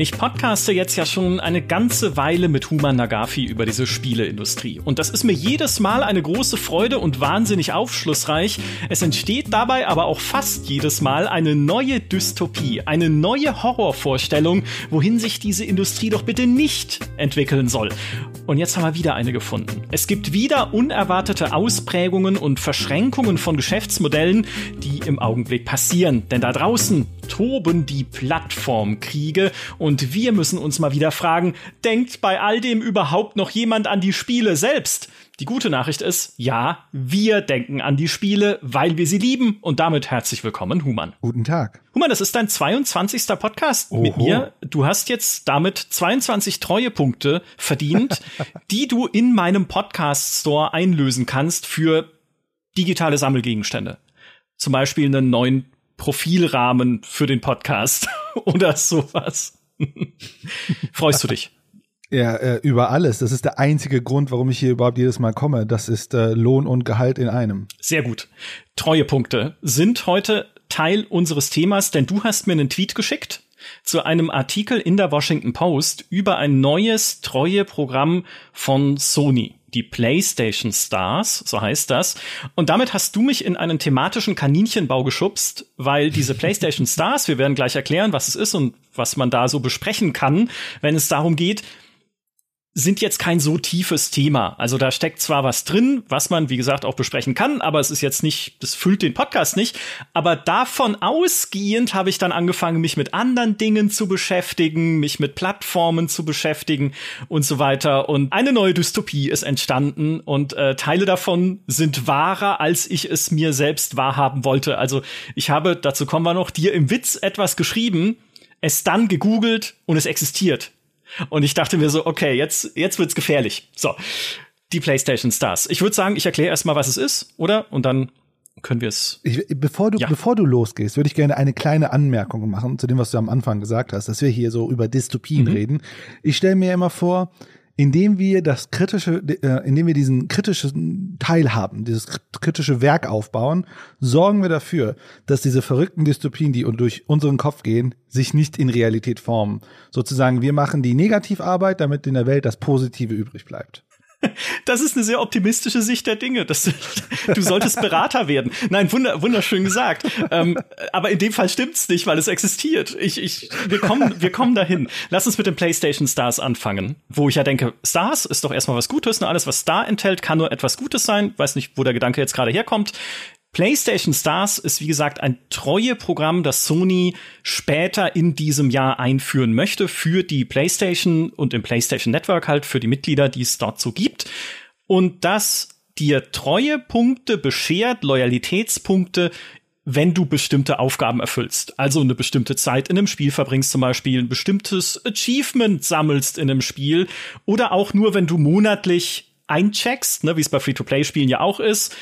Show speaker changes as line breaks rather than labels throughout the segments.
Ich podcaste jetzt ja schon eine ganze Weile mit Human Nagafi über diese Spieleindustrie. Und das ist mir jedes Mal eine große Freude und wahnsinnig aufschlussreich. Es entsteht dabei aber auch fast jedes Mal eine neue Dystopie, eine neue Horrorvorstellung, wohin sich diese Industrie doch bitte nicht entwickeln soll. Und jetzt haben wir wieder eine gefunden. Es gibt wieder unerwartete Ausprägungen und Verschränkungen von Geschäftsmodellen, die im Augenblick passieren. Denn da draußen toben die Plattformkriege und wir müssen uns mal wieder fragen, denkt bei all dem überhaupt noch jemand an die Spiele selbst? Die gute Nachricht ist, ja, wir denken an die Spiele, weil wir sie lieben und damit herzlich willkommen, Human.
Guten Tag.
Human, das ist dein 22. Podcast Oho. mit mir. Du hast jetzt damit 22 Treuepunkte verdient, die du in meinem Podcast Store einlösen kannst für digitale Sammelgegenstände. Zum Beispiel einen neuen Profilrahmen für den Podcast oder sowas. Freust du dich?
Ja, äh, über alles. Das ist der einzige Grund, warum ich hier überhaupt jedes Mal komme. Das ist äh, Lohn und Gehalt in einem.
Sehr gut. Treuepunkte sind heute Teil unseres Themas, denn du hast mir einen Tweet geschickt zu einem Artikel in der Washington Post über ein neues Treueprogramm von Sony die PlayStation Stars, so heißt das. Und damit hast du mich in einen thematischen Kaninchenbau geschubst, weil diese PlayStation Stars, wir werden gleich erklären, was es ist und was man da so besprechen kann, wenn es darum geht, sind jetzt kein so tiefes Thema. Also da steckt zwar was drin, was man, wie gesagt, auch besprechen kann, aber es ist jetzt nicht, das füllt den Podcast nicht. Aber davon ausgehend habe ich dann angefangen, mich mit anderen Dingen zu beschäftigen, mich mit Plattformen zu beschäftigen und so weiter. Und eine neue Dystopie ist entstanden und äh, Teile davon sind wahrer, als ich es mir selbst wahrhaben wollte. Also ich habe, dazu kommen wir noch, dir im Witz etwas geschrieben, es dann gegoogelt und es existiert. Und ich dachte mir so, okay, jetzt, jetzt wird's gefährlich. So. Die PlayStation Stars. Ich würde sagen, ich erkläre erstmal, was es ist, oder? Und dann können wir es.
Bevor du, ja. bevor du losgehst, würde ich gerne eine kleine Anmerkung machen zu dem, was du am Anfang gesagt hast, dass wir hier so über Dystopien mhm. reden. Ich stelle mir immer vor, indem wir das kritische, äh, indem wir diesen kritischen Teil haben, dieses kritische Werk aufbauen, sorgen wir dafür, dass diese verrückten Dystopien, die durch unseren Kopf gehen, sich nicht in Realität formen. Sozusagen, wir machen die Negativarbeit, damit in der Welt das Positive übrig bleibt.
Das ist eine sehr optimistische Sicht der Dinge. Das, du solltest Berater werden. Nein, wunder, wunderschön gesagt. Ähm, aber in dem Fall stimmt's nicht, weil es existiert. Ich, ich, wir kommen, wir kommen dahin. Lass uns mit den PlayStation Stars anfangen, wo ich ja denke, Stars ist doch erstmal was Gutes. Und alles, was Star enthält, kann nur etwas Gutes sein. Weiß nicht, wo der Gedanke jetzt gerade herkommt. PlayStation Stars ist wie gesagt ein treue Programm, das Sony später in diesem Jahr einführen möchte für die PlayStation und im PlayStation Network halt für die Mitglieder, die es dort so gibt. Und das dir treue Punkte beschert, Loyalitätspunkte, wenn du bestimmte Aufgaben erfüllst. Also eine bestimmte Zeit in einem Spiel verbringst zum Beispiel, ein bestimmtes Achievement sammelst in einem Spiel oder auch nur, wenn du monatlich eincheckst, ne, wie es bei Free-to-Play-Spielen ja auch ist,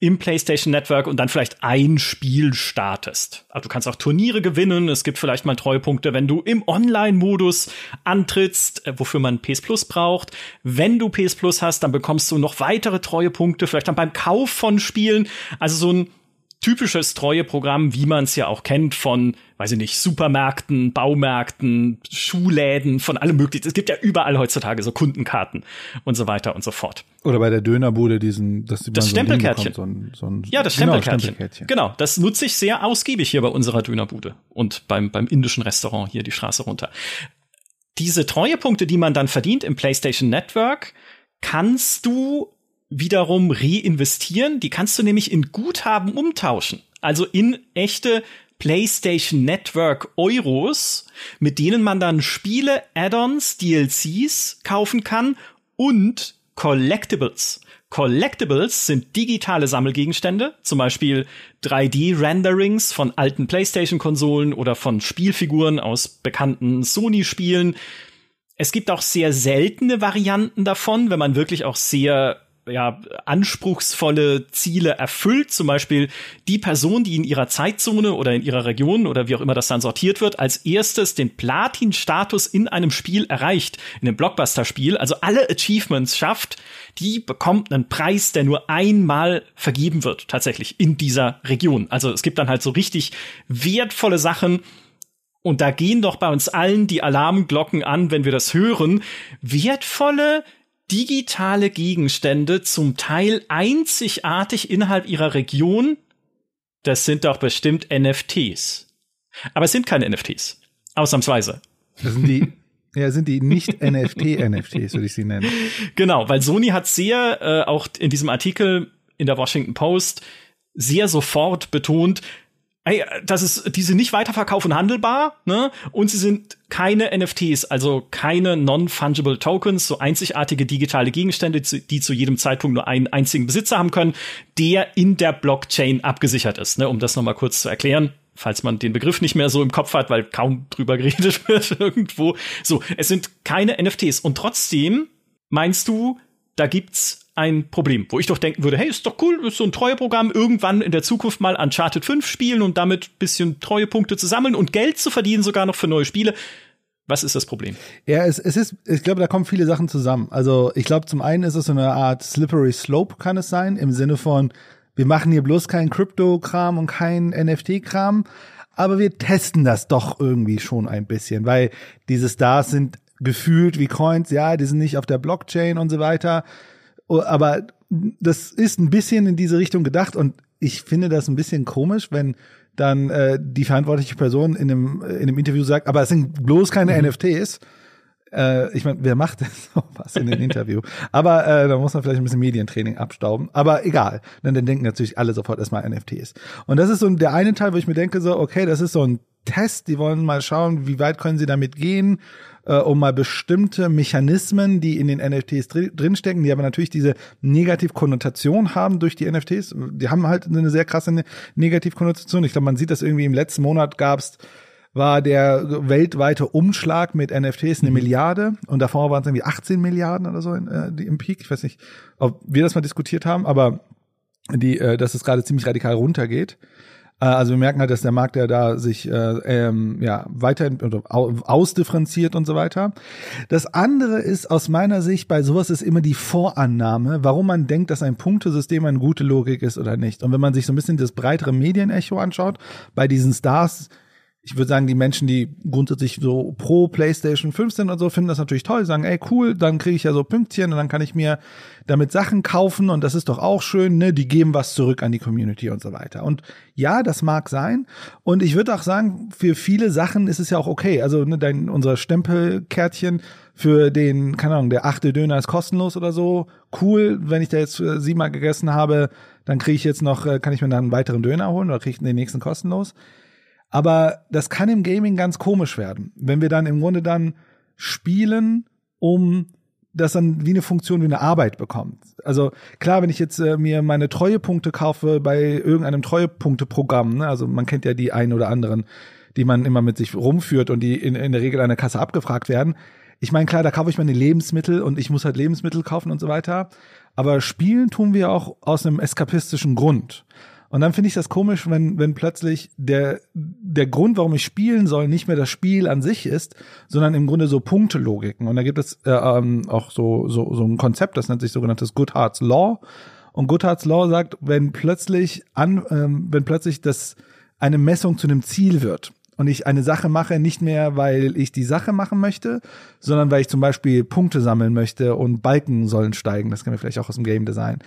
im PlayStation Network und dann vielleicht ein Spiel startest. Also du kannst auch Turniere gewinnen. Es gibt vielleicht mal Treuepunkte, wenn du im Online-Modus antrittst, äh, wofür man PS Plus braucht. Wenn du PS Plus hast, dann bekommst du noch weitere Treuepunkte, vielleicht dann beim Kauf von Spielen. Also so ein typisches Treueprogramm, wie man es ja auch kennt von, weiß ich nicht, Supermärkten, Baumärkten, Schuhläden, von allem möglichen. Es gibt ja überall heutzutage so Kundenkarten und so weiter und so fort.
Oder bei der Dönerbude diesen,
dass die das Stempelkärtchen. So ein, so ein, ja, das genau, Stempelkärtchen. Stempelkärtchen. Genau, das nutze ich sehr ausgiebig hier bei unserer Dönerbude und beim, beim indischen Restaurant hier die Straße runter. Diese Treuepunkte, die man dann verdient im PlayStation Network, kannst du wiederum reinvestieren. Die kannst du nämlich in Guthaben umtauschen. Also in echte PlayStation Network Euros, mit denen man dann Spiele, Add-ons, DLCs kaufen kann und Collectibles. Collectibles sind digitale Sammelgegenstände, zum Beispiel 3D-Renderings von alten PlayStation-Konsolen oder von Spielfiguren aus bekannten Sony-Spielen. Es gibt auch sehr seltene Varianten davon, wenn man wirklich auch sehr ja, anspruchsvolle Ziele erfüllt. Zum Beispiel die Person, die in ihrer Zeitzone oder in ihrer Region oder wie auch immer das dann sortiert wird, als erstes den Platin-Status in einem Spiel erreicht, in einem Blockbuster-Spiel, also alle Achievements schafft, die bekommt einen Preis, der nur einmal vergeben wird, tatsächlich in dieser Region. Also es gibt dann halt so richtig wertvolle Sachen, und da gehen doch bei uns allen die Alarmglocken an, wenn wir das hören, wertvolle digitale Gegenstände, zum Teil einzigartig innerhalb ihrer Region, das sind doch bestimmt NFTs. Aber es sind keine NFTs. Ausnahmsweise.
Das sind die, ja, sind die nicht NFT-NFTs, würde ich sie nennen.
Genau, weil Sony hat sehr, äh, auch in diesem Artikel in der Washington Post, sehr sofort betont, ey, das ist, die sind nicht weiterverkauf und handelbar, ne? Und sie sind keine NFTs, also keine non-fungible Tokens, so einzigartige digitale Gegenstände, die zu jedem Zeitpunkt nur einen einzigen Besitzer haben können, der in der Blockchain abgesichert ist, ne? Um das nochmal kurz zu erklären falls man den Begriff nicht mehr so im Kopf hat, weil kaum drüber geredet wird irgendwo. So, es sind keine NFTs und trotzdem meinst du, da gibt's ein Problem, wo ich doch denken würde, hey, ist doch cool, ist so ein Treueprogramm, irgendwann in der Zukunft mal Uncharted 5 spielen und damit bisschen Treuepunkte zu sammeln und Geld zu verdienen, sogar noch für neue Spiele. Was ist das Problem?
Ja, es, es ist, ich glaube, da kommen viele Sachen zusammen. Also ich glaube, zum einen ist es so eine Art slippery slope, kann es sein, im Sinne von, wir machen hier bloß keinen Crypto-Kram und keinen NFT-Kram, aber wir testen das doch irgendwie schon ein bisschen, weil diese Stars sind gefühlt wie Coins, ja, die sind nicht auf der Blockchain und so weiter. Oh, aber das ist ein bisschen in diese Richtung gedacht und ich finde das ein bisschen komisch, wenn dann äh, die verantwortliche Person in einem, in einem Interview sagt, aber es sind bloß keine mhm. NFTs. Äh, ich meine, wer macht denn sowas in dem Interview? Aber äh, da muss man vielleicht ein bisschen Medientraining abstauben. Aber egal. Denn dann denken natürlich alle sofort erstmal NFTs. Und das ist so der eine Teil, wo ich mir denke, so, okay, das ist so ein Test. Die wollen mal schauen, wie weit können sie damit gehen äh, um mal bestimmte Mechanismen, die in den NFTs dr drinstecken, die aber natürlich diese Negativkonnotation haben durch die NFTs. Die haben halt eine sehr krasse ne Negativkonnotation. Ich glaube, man sieht das irgendwie im letzten Monat gab's war der weltweite Umschlag mit NFTs eine mhm. Milliarde und davor waren es irgendwie 18 Milliarden oder so in, äh, im Peak. Ich weiß nicht, ob wir das mal diskutiert haben, aber die, äh, dass es gerade ziemlich radikal runtergeht. Äh, also wir merken halt, dass der Markt ja da sich äh, ähm, ja weiter ausdifferenziert und so weiter. Das andere ist aus meiner Sicht bei sowas ist immer die Vorannahme, warum man denkt, dass ein Punktesystem eine gute Logik ist oder nicht. Und wenn man sich so ein bisschen das breitere Medienecho anschaut, bei diesen Stars ich würde sagen, die Menschen, die grundsätzlich so pro PlayStation 5 sind und so, finden das natürlich toll, sagen, ey, cool, dann kriege ich ja so Pünktchen und dann kann ich mir damit Sachen kaufen und das ist doch auch schön, ne? Die geben was zurück an die Community und so weiter. Und ja, das mag sein. Und ich würde auch sagen, für viele Sachen ist es ja auch okay. Also ne, dein, unser Stempelkärtchen für den, keine Ahnung, der achte Döner ist kostenlos oder so. Cool, wenn ich da jetzt äh, siebenmal gegessen habe, dann kriege ich jetzt noch, äh, kann ich mir dann einen weiteren Döner holen oder kriege ich den nächsten kostenlos. Aber das kann im Gaming ganz komisch werden, wenn wir dann im Grunde dann spielen, um das dann wie eine Funktion, wie eine Arbeit bekommt. Also klar, wenn ich jetzt äh, mir meine Treuepunkte kaufe bei irgendeinem Treuepunkteprogramm, ne, also man kennt ja die einen oder anderen, die man immer mit sich rumführt und die in, in der Regel an der Kasse abgefragt werden. Ich meine, klar, da kaufe ich meine Lebensmittel und ich muss halt Lebensmittel kaufen und so weiter. Aber spielen tun wir auch aus einem eskapistischen Grund. Und dann finde ich das komisch, wenn, wenn plötzlich der, der Grund, warum ich spielen soll, nicht mehr das Spiel an sich ist, sondern im Grunde so Punktelogiken. Und da gibt es äh, ähm, auch so, so, so ein Konzept, das nennt sich sogenanntes Goodhart's Law. Und Goodhart's Law sagt, wenn plötzlich an, ähm, wenn plötzlich das eine Messung zu einem Ziel wird und ich eine Sache mache, nicht mehr, weil ich die Sache machen möchte, sondern weil ich zum Beispiel Punkte sammeln möchte und Balken sollen steigen. Das kennen wir vielleicht auch aus dem Game Design.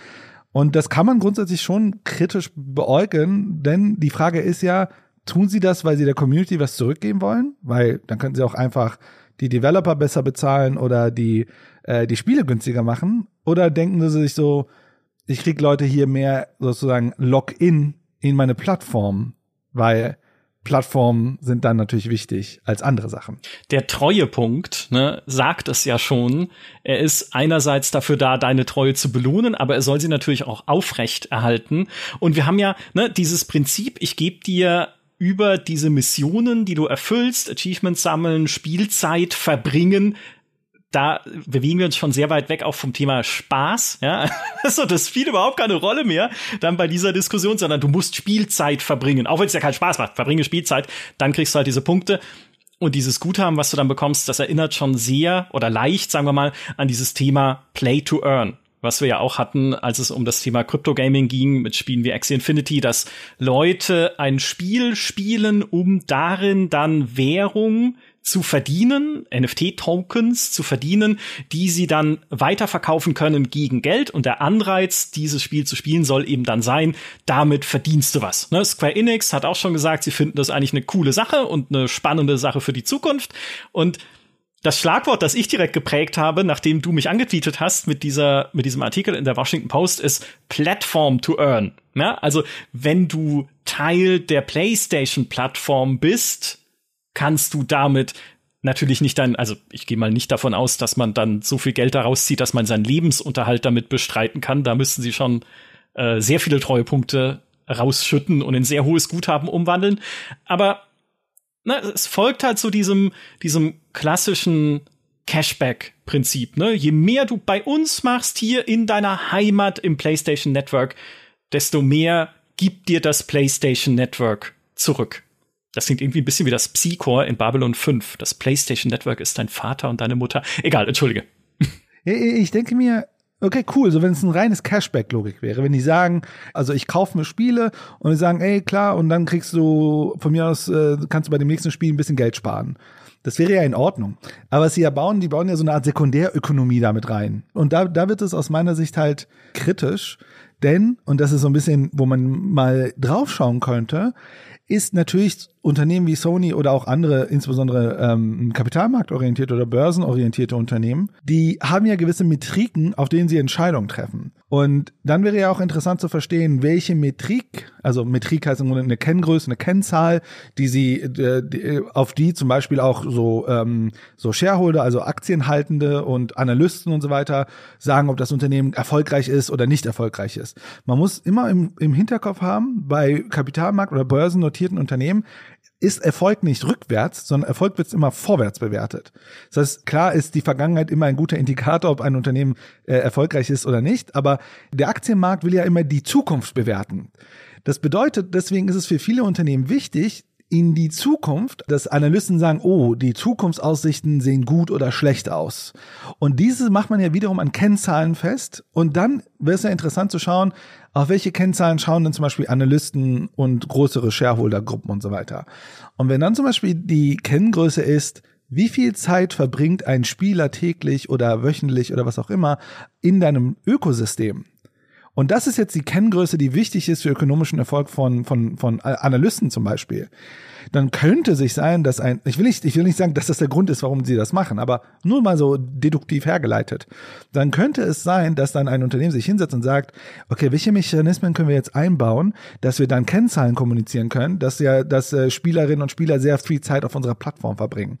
Und das kann man grundsätzlich schon kritisch beäugeln, denn die Frage ist ja, tun sie das, weil sie der Community was zurückgeben wollen? Weil dann könnten sie auch einfach die Developer besser bezahlen oder die, äh, die Spiele günstiger machen. Oder denken sie sich so, ich krieg Leute hier mehr sozusagen Login in meine Plattform, weil Plattformen sind dann natürlich wichtig als andere Sachen.
Der Treuepunkt ne, sagt es ja schon. Er ist einerseits dafür da, deine Treue zu belohnen, aber er soll sie natürlich auch aufrecht erhalten. Und wir haben ja ne, dieses Prinzip, ich gebe dir über diese Missionen, die du erfüllst, Achievements sammeln, Spielzeit verbringen, da bewegen wir uns schon sehr weit weg auch vom Thema Spaß. Ja, also das spielt überhaupt keine Rolle mehr dann bei dieser Diskussion, sondern du musst Spielzeit verbringen, auch wenn es ja keinen Spaß macht. Verbringe Spielzeit, dann kriegst du halt diese Punkte. Und dieses Guthaben, was du dann bekommst, das erinnert schon sehr oder leicht, sagen wir mal, an dieses Thema Play to Earn. was wir ja auch hatten, als es um das Thema Crypto Gaming ging, mit Spielen wie Axie Infinity, dass Leute ein Spiel spielen, um darin dann Währung zu verdienen, NFT-Tokens zu verdienen, die sie dann weiterverkaufen können gegen Geld. Und der Anreiz, dieses Spiel zu spielen, soll eben dann sein, damit verdienst du was. Ne? Square Enix hat auch schon gesagt, sie finden das eigentlich eine coole Sache und eine spannende Sache für die Zukunft. Und das Schlagwort, das ich direkt geprägt habe, nachdem du mich angetweetet hast mit dieser, mit diesem Artikel in der Washington Post, ist Platform to Earn. Ja, also wenn du Teil der PlayStation-Plattform bist, kannst du damit natürlich nicht dann, also ich gehe mal nicht davon aus, dass man dann so viel Geld daraus zieht, dass man seinen Lebensunterhalt damit bestreiten kann. Da müssten sie schon äh, sehr viele Treuepunkte rausschütten und in sehr hohes Guthaben umwandeln. Aber na, es folgt halt so diesem, diesem klassischen Cashback-Prinzip. Ne? Je mehr du bei uns machst hier in deiner Heimat im PlayStation Network, desto mehr gibt dir das PlayStation Network zurück. Das klingt irgendwie ein bisschen wie das Psy-Core in Babylon 5. Das PlayStation Network ist dein Vater und deine Mutter. Egal, entschuldige.
Ich denke mir, Okay, cool. So, wenn es ein reines Cashback-Logik wäre, wenn die sagen, also ich kaufe mir Spiele und die sagen, ey, klar, und dann kriegst du von mir aus, äh, kannst du bei dem nächsten Spiel ein bisschen Geld sparen. Das wäre ja in Ordnung. Aber was sie ja bauen, die bauen ja so eine Art Sekundärökonomie damit rein. Und da, da wird es aus meiner Sicht halt kritisch. Denn, und das ist so ein bisschen, wo man mal draufschauen könnte, ist natürlich Unternehmen wie Sony oder auch andere, insbesondere ähm, kapitalmarktorientierte oder börsenorientierte Unternehmen, die haben ja gewisse Metriken, auf denen sie Entscheidungen treffen. Und dann wäre ja auch interessant zu verstehen, welche Metrik, also Metrik heißt im Grunde eine Kenngröße, eine Kennzahl, die sie, äh, die, auf die zum Beispiel auch so, ähm, so Shareholder, also Aktienhaltende und Analysten und so weiter sagen, ob das Unternehmen erfolgreich ist oder nicht erfolgreich ist. Man muss immer im, im Hinterkopf haben, bei Kapitalmarkt- oder börsennotierten Unternehmen, ist Erfolg nicht rückwärts, sondern Erfolg wird immer vorwärts bewertet. Das heißt, klar ist die Vergangenheit immer ein guter Indikator, ob ein Unternehmen äh, erfolgreich ist oder nicht, aber der Aktienmarkt will ja immer die Zukunft bewerten. Das bedeutet, deswegen ist es für viele Unternehmen wichtig, in die Zukunft, dass Analysten sagen, oh, die Zukunftsaussichten sehen gut oder schlecht aus. Und diese macht man ja wiederum an Kennzahlen fest. Und dann wäre es ja interessant zu schauen, auf welche Kennzahlen schauen denn zum Beispiel Analysten und größere Shareholdergruppen und so weiter. Und wenn dann zum Beispiel die Kenngröße ist, wie viel Zeit verbringt ein Spieler täglich oder wöchentlich oder was auch immer in deinem Ökosystem? Und das ist jetzt die Kenngröße, die wichtig ist für ökonomischen Erfolg von, von, von Analysten zum Beispiel. Dann könnte sich sein, dass ein, ich will nicht, ich will nicht sagen, dass das der Grund ist, warum sie das machen, aber nur mal so deduktiv hergeleitet. Dann könnte es sein, dass dann ein Unternehmen sich hinsetzt und sagt, okay, welche Mechanismen können wir jetzt einbauen, dass wir dann Kennzahlen kommunizieren können, dass ja, dass äh, Spielerinnen und Spieler sehr viel Zeit auf unserer Plattform verbringen.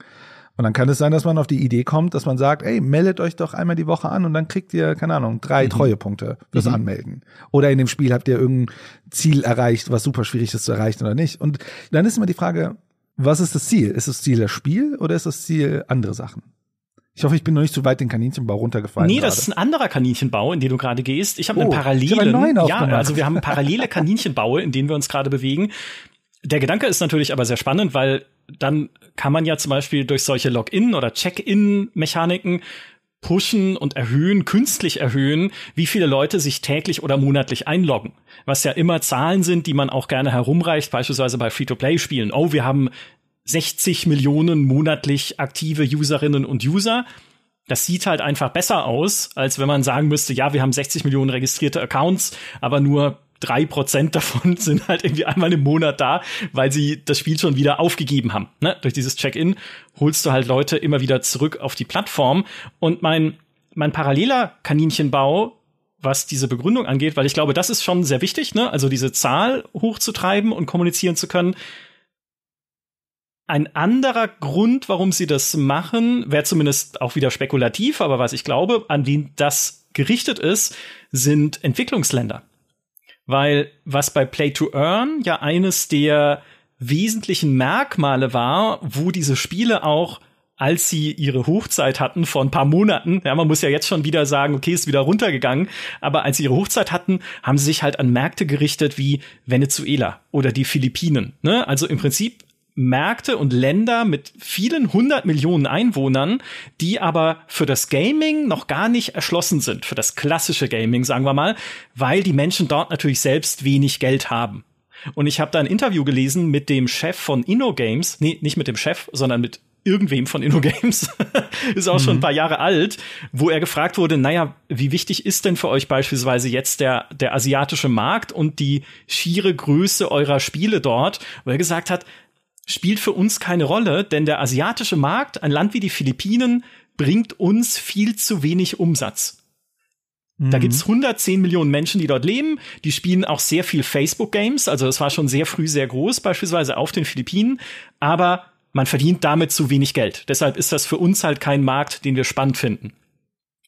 Und dann kann es sein, dass man auf die Idee kommt, dass man sagt, ey, meldet euch doch einmal die Woche an und dann kriegt ihr, keine Ahnung, drei mhm. Treuepunkte fürs mhm. Anmelden. Oder in dem Spiel habt ihr irgendein Ziel erreicht, was super schwierig ist zu erreichen oder nicht. Und dann ist immer die Frage, was ist das Ziel? Ist das Ziel das Spiel oder ist das Ziel andere Sachen? Ich hoffe, ich bin noch nicht zu weit den Kaninchenbau runtergefallen.
Nee, das ist ein anderer Kaninchenbau, in den du gerade gehst. Ich habe oh, einen parallelen.
Ich ja,
also wir haben parallele Kaninchenbaue, in denen wir uns gerade bewegen. Der Gedanke ist natürlich aber sehr spannend, weil dann kann man ja zum Beispiel durch solche Login- oder Check-in-Mechaniken pushen und erhöhen, künstlich erhöhen, wie viele Leute sich täglich oder monatlich einloggen. Was ja immer Zahlen sind, die man auch gerne herumreicht, beispielsweise bei Free-to-Play-Spielen. Oh, wir haben 60 Millionen monatlich aktive Userinnen und User. Das sieht halt einfach besser aus, als wenn man sagen müsste, ja, wir haben 60 Millionen registrierte Accounts, aber nur drei Prozent davon sind halt irgendwie einmal im Monat da, weil sie das Spiel schon wieder aufgegeben haben. Ne? Durch dieses Check-in holst du halt Leute immer wieder zurück auf die Plattform. Und mein, mein paralleler Kaninchenbau, was diese Begründung angeht, weil ich glaube, das ist schon sehr wichtig, ne? also diese Zahl hochzutreiben und kommunizieren zu können. Ein anderer Grund, warum sie das machen, wäre zumindest auch wieder spekulativ, aber was ich glaube, an wen das gerichtet ist, sind Entwicklungsländer. Weil was bei Play to Earn ja eines der wesentlichen Merkmale war, wo diese Spiele auch als sie ihre Hochzeit hatten vor ein paar Monaten, ja, man muss ja jetzt schon wieder sagen, okay, ist wieder runtergegangen, aber als sie ihre Hochzeit hatten, haben sie sich halt an Märkte gerichtet wie Venezuela oder die Philippinen. Ne? Also im Prinzip Märkte und Länder mit vielen hundert Millionen Einwohnern, die aber für das Gaming noch gar nicht erschlossen sind, für das klassische Gaming, sagen wir mal, weil die Menschen dort natürlich selbst wenig Geld haben. Und ich habe da ein Interview gelesen mit dem Chef von InnoGames, nee, nicht mit dem Chef, sondern mit irgendwem von InnoGames, ist auch mhm. schon ein paar Jahre alt, wo er gefragt wurde, naja, wie wichtig ist denn für euch beispielsweise jetzt der, der asiatische Markt und die schiere Größe eurer Spiele dort, wo er gesagt hat, spielt für uns keine Rolle, denn der asiatische Markt, ein Land wie die Philippinen, bringt uns viel zu wenig Umsatz. Da gibt's 110 mhm. Millionen Menschen, die dort leben. Die spielen auch sehr viel Facebook-Games. Also es war schon sehr früh sehr groß, beispielsweise auf den Philippinen. Aber man verdient damit zu wenig Geld. Deshalb ist das für uns halt kein Markt, den wir spannend finden.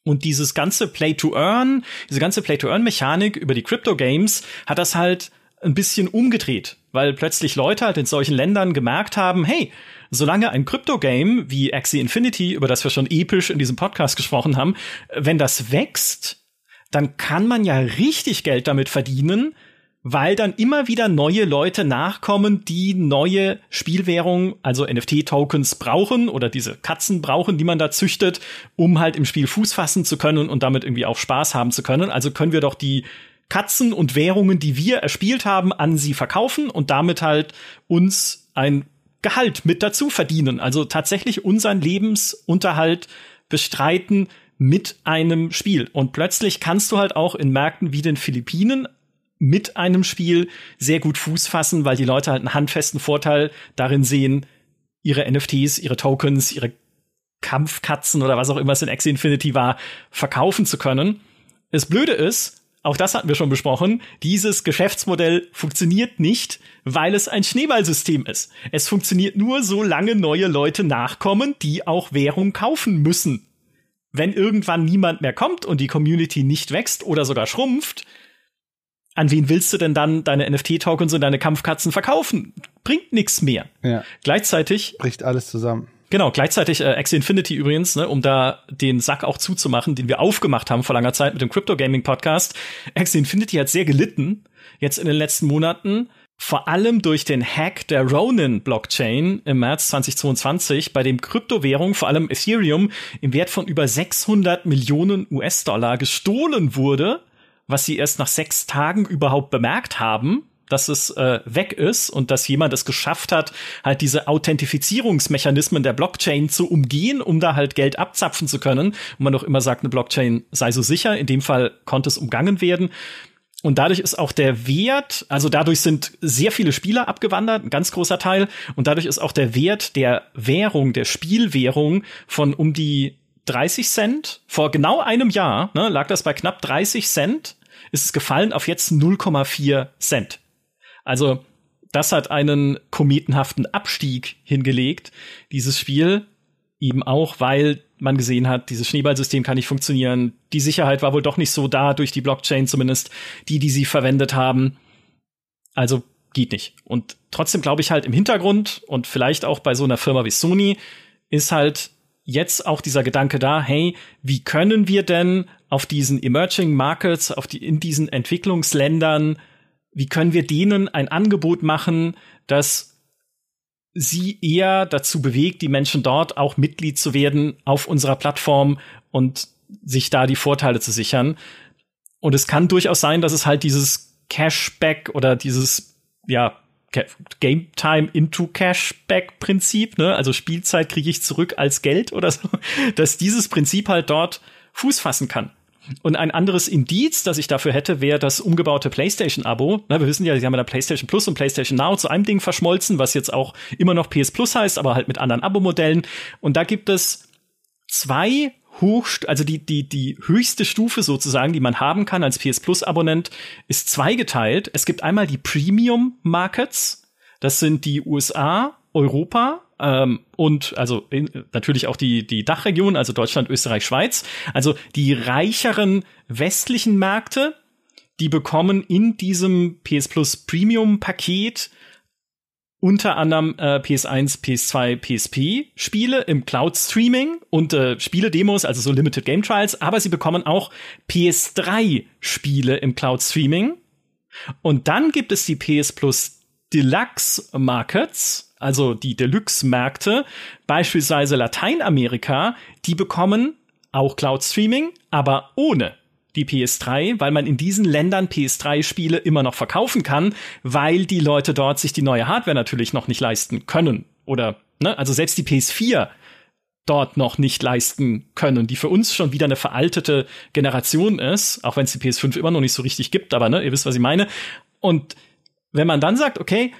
Und dieses ganze Play-to-Earn, diese ganze Play-to-Earn-Mechanik über die Crypto-Games hat das halt ein bisschen umgedreht, weil plötzlich Leute halt in solchen Ländern gemerkt haben, hey, solange ein Crypto-Game wie Axie Infinity, über das wir schon episch in diesem Podcast gesprochen haben, wenn das wächst, dann kann man ja richtig Geld damit verdienen, weil dann immer wieder neue Leute nachkommen, die neue Spielwährungen, also NFT-Tokens brauchen oder diese Katzen brauchen, die man da züchtet, um halt im Spiel Fuß fassen zu können und damit irgendwie auch Spaß haben zu können. Also können wir doch die Katzen und Währungen, die wir erspielt haben, an sie verkaufen und damit halt uns ein Gehalt mit dazu verdienen. Also tatsächlich unseren Lebensunterhalt bestreiten mit einem Spiel. Und plötzlich kannst du halt auch in Märkten wie den Philippinen mit einem Spiel sehr gut Fuß fassen, weil die Leute halt einen handfesten Vorteil darin sehen, ihre NFTs, ihre Tokens, ihre Kampfkatzen oder was auch immer es in Axie Infinity war, verkaufen zu können. Das Blöde ist, auch das hatten wir schon besprochen, dieses Geschäftsmodell funktioniert nicht, weil es ein Schneeballsystem ist. Es funktioniert nur, solange neue Leute nachkommen, die auch Währung kaufen müssen. Wenn irgendwann niemand mehr kommt und die Community nicht wächst oder sogar schrumpft, an wen willst du denn dann deine NFT-Tokens und deine Kampfkatzen verkaufen? Bringt nichts mehr.
Ja.
Gleichzeitig
bricht alles zusammen.
Genau, gleichzeitig äh, Axie Infinity übrigens, ne, um da den Sack auch zuzumachen, den wir aufgemacht haben vor langer Zeit mit dem Crypto Gaming Podcast. Axie Infinity hat sehr gelitten jetzt in den letzten Monaten, vor allem durch den Hack der Ronin Blockchain im März 2022, bei dem Kryptowährung, vor allem Ethereum, im Wert von über 600 Millionen US-Dollar gestohlen wurde was sie erst nach sechs Tagen überhaupt bemerkt haben, dass es äh, weg ist und dass jemand es geschafft hat, halt diese Authentifizierungsmechanismen der Blockchain zu umgehen, um da halt Geld abzapfen zu können. Und man doch immer sagt, eine Blockchain sei so sicher. In dem Fall konnte es umgangen werden. Und dadurch ist auch der Wert, also dadurch sind sehr viele Spieler abgewandert, ein ganz großer Teil. Und dadurch ist auch der Wert der Währung, der Spielwährung von um die 30 Cent. Vor genau einem Jahr ne, lag das bei knapp 30 Cent ist es gefallen auf jetzt 0,4 Cent. Also das hat einen kometenhaften Abstieg hingelegt, dieses Spiel. Eben auch, weil man gesehen hat, dieses Schneeballsystem kann nicht funktionieren. Die Sicherheit war wohl doch nicht so da durch die Blockchain, zumindest die, die sie verwendet haben. Also geht nicht. Und trotzdem glaube ich halt im Hintergrund und vielleicht auch bei so einer Firma wie Sony ist halt jetzt auch dieser Gedanke da, hey, wie können wir denn auf diesen Emerging Markets, auf die, in diesen Entwicklungsländern, wie können wir denen ein Angebot machen, das sie eher dazu bewegt, die Menschen dort auch Mitglied zu werden auf unserer Plattform und sich da die Vorteile zu sichern. Und es kann durchaus sein, dass es halt dieses Cashback oder dieses, ja, Game Time into Cashback Prinzip, ne? Also Spielzeit kriege ich zurück als Geld oder so, dass dieses Prinzip halt dort Fuß fassen kann. Und ein anderes Indiz, das ich dafür hätte, wäre das umgebaute PlayStation-Abo. Wir wissen ja, sie haben ja PlayStation Plus und PlayStation Now zu einem Ding verschmolzen, was jetzt auch immer noch PS Plus heißt, aber halt mit anderen Abo-Modellen. Und da gibt es zwei hochst, also die, die, die höchste Stufe sozusagen, die man haben kann als PS Plus Abonnent, ist zweigeteilt. Es gibt einmal die Premium Markets. Das sind die USA, Europa ähm, und also in, natürlich auch die, die Dachregion, also Deutschland, Österreich, Schweiz. Also die reicheren westlichen Märkte, die bekommen in diesem PS Plus Premium Paket unter anderem äh, PS1, PS2, PSP Spiele im Cloud Streaming und äh, Spiele-Demos, also so Limited Game Trials, aber sie bekommen auch PS3 Spiele im Cloud Streaming. Und dann gibt es die PS Plus Deluxe Markets. Also die Deluxe-Märkte, beispielsweise Lateinamerika, die bekommen auch Cloud Streaming, aber ohne die PS3, weil man in diesen Ländern PS3-Spiele immer noch verkaufen kann, weil die Leute dort sich die neue Hardware natürlich noch nicht leisten können. Oder, ne, also selbst die PS4 dort noch nicht leisten können, die für uns schon wieder eine veraltete Generation ist, auch wenn es die PS5 immer noch nicht so richtig gibt, aber ne, ihr wisst, was ich meine. Und wenn man dann sagt, okay,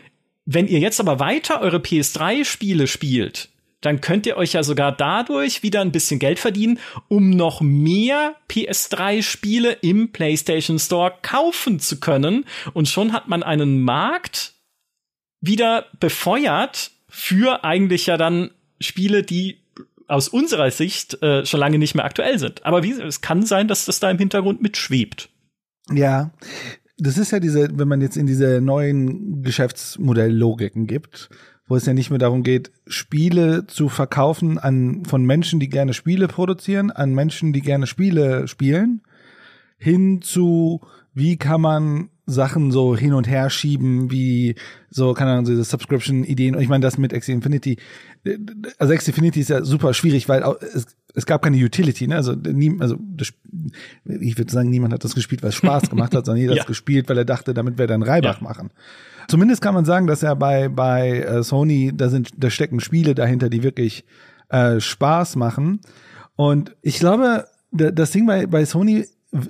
wenn ihr jetzt aber weiter eure PS3-Spiele spielt, dann könnt ihr euch ja sogar dadurch wieder ein bisschen Geld verdienen, um noch mehr PS3-Spiele im PlayStation Store kaufen zu können. Und schon hat man einen Markt wieder befeuert für eigentlich ja dann Spiele, die aus unserer Sicht äh, schon lange nicht mehr aktuell sind. Aber wie, es kann sein, dass das da im Hintergrund mitschwebt.
Ja, das ist ja diese, wenn man jetzt in diese neuen Geschäftsmodelllogiken gibt, wo es ja nicht mehr darum geht, Spiele zu verkaufen an von Menschen, die gerne Spiele produzieren, an Menschen, die gerne Spiele spielen, hin zu wie kann man Sachen so hin und her schieben, wie so, keine Ahnung, diese Subscription-Ideen. Ich meine, das mit Axie Infinity, also Axie Infinity ist ja super schwierig, weil es, es gab keine Utility, ne? Also, nie, also das, ich würde sagen, niemand hat das gespielt, weil es Spaß gemacht hat, sondern jeder ja. hat gespielt, weil er dachte, damit wir dann Reibach ja. machen. Zumindest kann man sagen, dass ja bei, bei äh, Sony, da sind, da stecken Spiele dahinter, die wirklich äh, Spaß machen. Und ich glaube, das Ding bei, bei Sony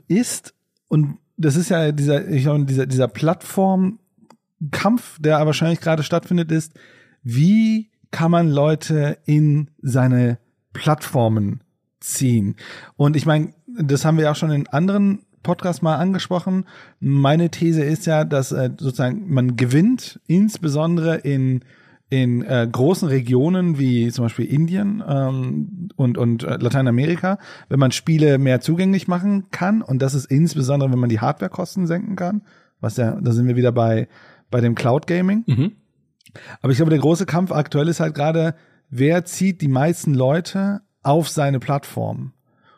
ist, und das ist ja dieser, ich glaube, dieser, dieser Plattformkampf, der wahrscheinlich gerade stattfindet, ist, wie kann man Leute in seine Plattformen ziehen? Und ich meine, das haben wir ja auch schon in anderen Podcasts mal angesprochen. Meine These ist ja, dass äh, sozusagen man gewinnt, insbesondere in in äh, großen Regionen wie zum Beispiel Indien ähm, und, und äh, Lateinamerika, wenn man Spiele mehr zugänglich machen kann. Und das ist insbesondere, wenn man die Hardwarekosten senken kann. Was ja, da sind wir wieder bei, bei dem Cloud Gaming. Mhm. Aber ich glaube, der große Kampf aktuell ist halt gerade, wer zieht die meisten Leute auf seine Plattform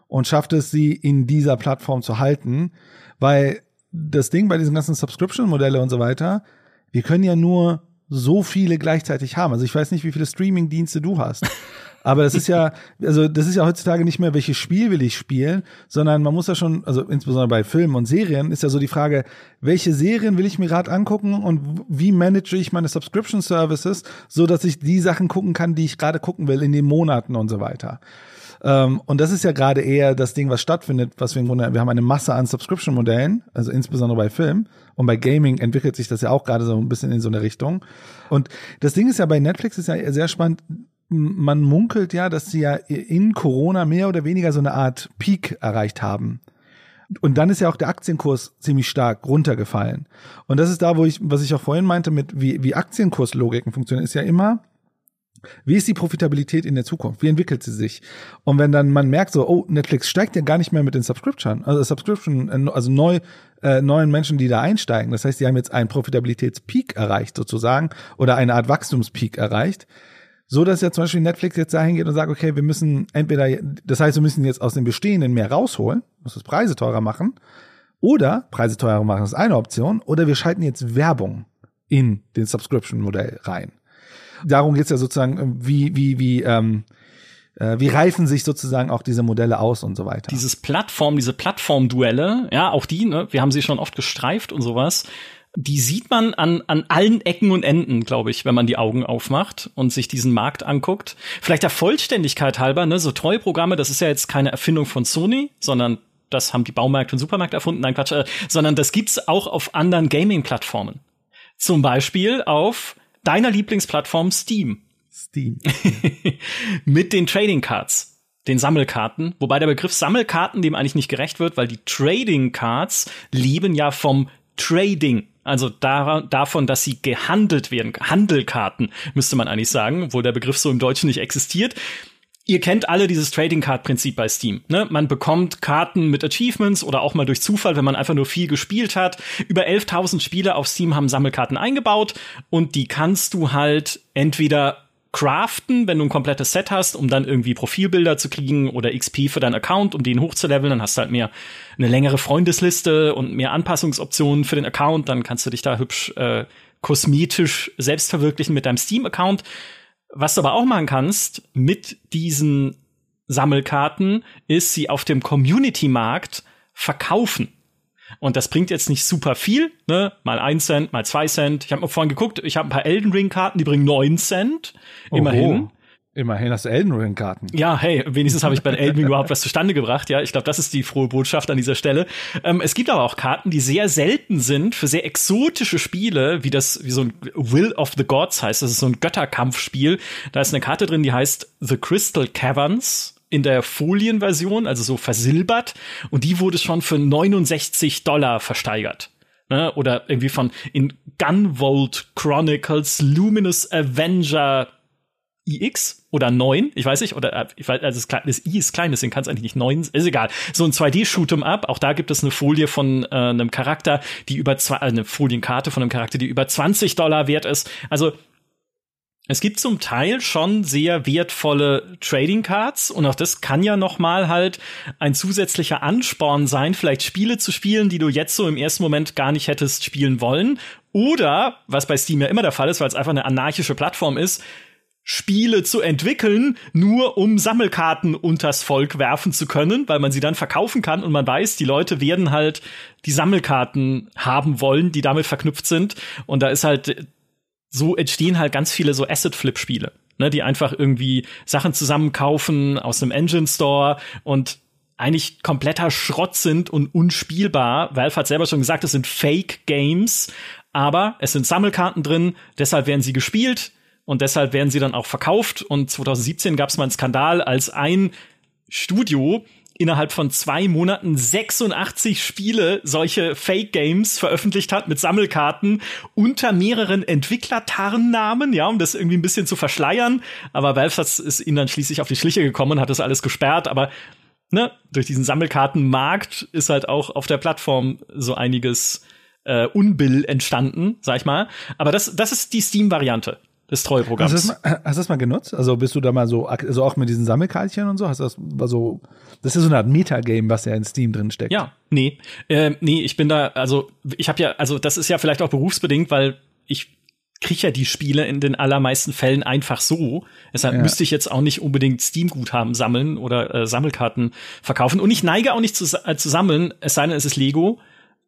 und schafft es, sie in dieser Plattform zu halten. Weil das Ding bei diesen ganzen Subscription-Modelle und so weiter, wir können ja nur so viele gleichzeitig haben. Also ich weiß nicht, wie viele Streaming-Dienste du hast. Aber das ist ja, also das ist ja heutzutage nicht mehr, welches Spiel will ich spielen, sondern man muss ja schon, also insbesondere bei Filmen und Serien, ist ja so die Frage, welche Serien will ich mir gerade angucken und wie manage ich meine Subscription Services, so dass ich die Sachen gucken kann, die ich gerade gucken will in den Monaten und so weiter. Ähm, und das ist ja gerade eher das Ding, was stattfindet, was wir im Grunde, wir haben eine Masse an Subscription-Modellen, also insbesondere bei Film. Und bei Gaming entwickelt sich das ja auch gerade so ein bisschen in so eine Richtung. Und das Ding ist ja bei Netflix ist ja sehr spannend. Man munkelt ja, dass sie ja in Corona mehr oder weniger so eine Art Peak erreicht haben. Und dann ist ja auch der Aktienkurs ziemlich stark runtergefallen. Und das ist da, wo ich, was ich auch vorhin meinte, mit wie, wie Aktienkurslogiken funktionieren, ist ja immer, wie ist die Profitabilität in der Zukunft? Wie entwickelt sie sich? Und wenn dann man merkt so, oh, Netflix steigt ja gar nicht mehr mit den Subscription, also Subscription, äh, also neu, äh, neuen Menschen, die da einsteigen. Das heißt, die haben jetzt einen Profitabilitätspeak erreicht sozusagen oder eine Art Wachstumspeak erreicht. So dass ja zum Beispiel Netflix jetzt dahin geht und sagt, okay, wir müssen entweder, das heißt, wir müssen jetzt aus den Bestehenden mehr rausholen, muss das Preise teurer machen, oder Preise teurer machen ist eine Option, oder wir schalten jetzt Werbung in den Subscription-Modell rein darum geht's ja sozusagen, äh, wie, wie, wie, ähm, äh, wie reifen sich sozusagen auch diese Modelle aus und so weiter.
Dieses Plattform, diese Plattformduelle, ja, auch die, ne, wir haben sie schon oft gestreift und sowas, die sieht man an, an allen Ecken und Enden, glaube ich, wenn man die Augen aufmacht und sich diesen Markt anguckt. Vielleicht der Vollständigkeit halber, ne, so Treueprogramme, das ist ja jetzt keine Erfindung von Sony, sondern das haben die Baumärkte und Supermärkte erfunden, nein Quatsch, äh, sondern das gibt's auch auf anderen Gaming-Plattformen. Zum Beispiel auf deiner Lieblingsplattform Steam.
Steam.
Mit den Trading Cards, den Sammelkarten, wobei der Begriff Sammelkarten dem eigentlich nicht gerecht wird, weil die Trading Cards leben ja vom Trading. Also da, davon, dass sie gehandelt werden. Handelkarten müsste man eigentlich sagen, wo der Begriff so im Deutschen nicht existiert ihr kennt alle dieses Trading Card Prinzip bei Steam. Ne? Man bekommt Karten mit Achievements oder auch mal durch Zufall, wenn man einfach nur viel gespielt hat. Über 11.000 Spieler auf Steam haben Sammelkarten eingebaut und die kannst du halt entweder craften, wenn du ein komplettes Set hast, um dann irgendwie Profilbilder zu kriegen oder XP für deinen Account, um den hochzuleveln. Dann hast du halt mehr eine längere Freundesliste und mehr Anpassungsoptionen für den Account. Dann kannst du dich da hübsch äh, kosmetisch selbst verwirklichen mit deinem Steam-Account. Was du aber auch machen kannst mit diesen Sammelkarten, ist sie auf dem Community-Markt verkaufen. Und das bringt jetzt nicht super viel, ne? Mal ein Cent, mal zwei Cent. Ich habe mal vorhin geguckt, ich habe ein paar Elden Ring Karten, die bringen neun Cent. Immerhin.
Oho. Immerhin hast du Elden Ring Karten.
Ja, hey, wenigstens habe ich bei Elden Ring überhaupt was zustande gebracht. Ja, ich glaube, das ist die frohe Botschaft an dieser Stelle. Ähm, es gibt aber auch Karten, die sehr selten sind für sehr exotische Spiele, wie das, wie so ein Will of the Gods heißt. Das ist so ein Götterkampfspiel. Da ist eine Karte drin, die heißt The Crystal Caverns in der Folienversion, also so versilbert. Und die wurde schon für 69 Dollar versteigert. Ne? Oder irgendwie von in Gunvolt Chronicles Luminous Avenger iX oder 9, ich weiß nicht, oder äh, ich weiß, also das, I ist klein, deswegen kann es eigentlich nicht 9, ist egal. So ein 2D-Shoot'em up, auch da gibt es eine Folie von äh, einem Charakter, die über zwei, äh, eine Folienkarte von einem Charakter, die über 20 Dollar wert ist. Also es gibt zum Teil schon sehr wertvolle Trading Cards und auch das kann ja noch mal halt ein zusätzlicher Ansporn sein, vielleicht Spiele zu spielen, die du jetzt so im ersten Moment gar nicht hättest spielen wollen. Oder was bei Steam ja immer der Fall ist, weil es einfach eine anarchische Plattform ist, Spiele zu entwickeln, nur um Sammelkarten unters Volk werfen zu können, weil man sie dann verkaufen kann und man weiß, die Leute werden halt die Sammelkarten haben wollen, die damit verknüpft sind. Und da ist halt so entstehen halt ganz viele so Asset-Flip-Spiele, ne, die einfach irgendwie Sachen zusammenkaufen aus einem Engine Store und eigentlich kompletter Schrott sind und unspielbar. Valve hat selber schon gesagt, es sind Fake Games, aber es sind Sammelkarten drin, deshalb werden sie gespielt und deshalb werden sie dann auch verkauft. Und 2017 gab es mal einen Skandal, als ein Studio innerhalb von zwei Monaten 86 Spiele solche Fake Games veröffentlicht hat mit Sammelkarten unter mehreren Entwicklertarnnamen, ja, um das irgendwie ein bisschen zu verschleiern. Aber Valve ist ihnen dann schließlich auf die Schliche gekommen und hat das alles gesperrt. Aber ne, durch diesen Sammelkartenmarkt ist halt auch auf der Plattform so einiges äh, Unbill entstanden, sag ich mal. Aber das, das ist die Steam-Variante des Treueprogramms.
Hast du, das mal, hast du das mal genutzt? Also bist du da mal so, also auch mit diesen Sammelkartchen und so? Hast du das war so, das ist so eine Art Metagame, was ja in Steam drin steckt.
Ja, nee, äh, nee, ich bin da, also ich habe ja, also das ist ja vielleicht auch berufsbedingt, weil ich kriege ja die Spiele in den allermeisten Fällen einfach so. Deshalb ja. müsste ich jetzt auch nicht unbedingt Steam-Guthaben sammeln oder äh, Sammelkarten verkaufen. Und ich neige auch nicht zu, äh, zu sammeln, es sei denn, es ist Lego.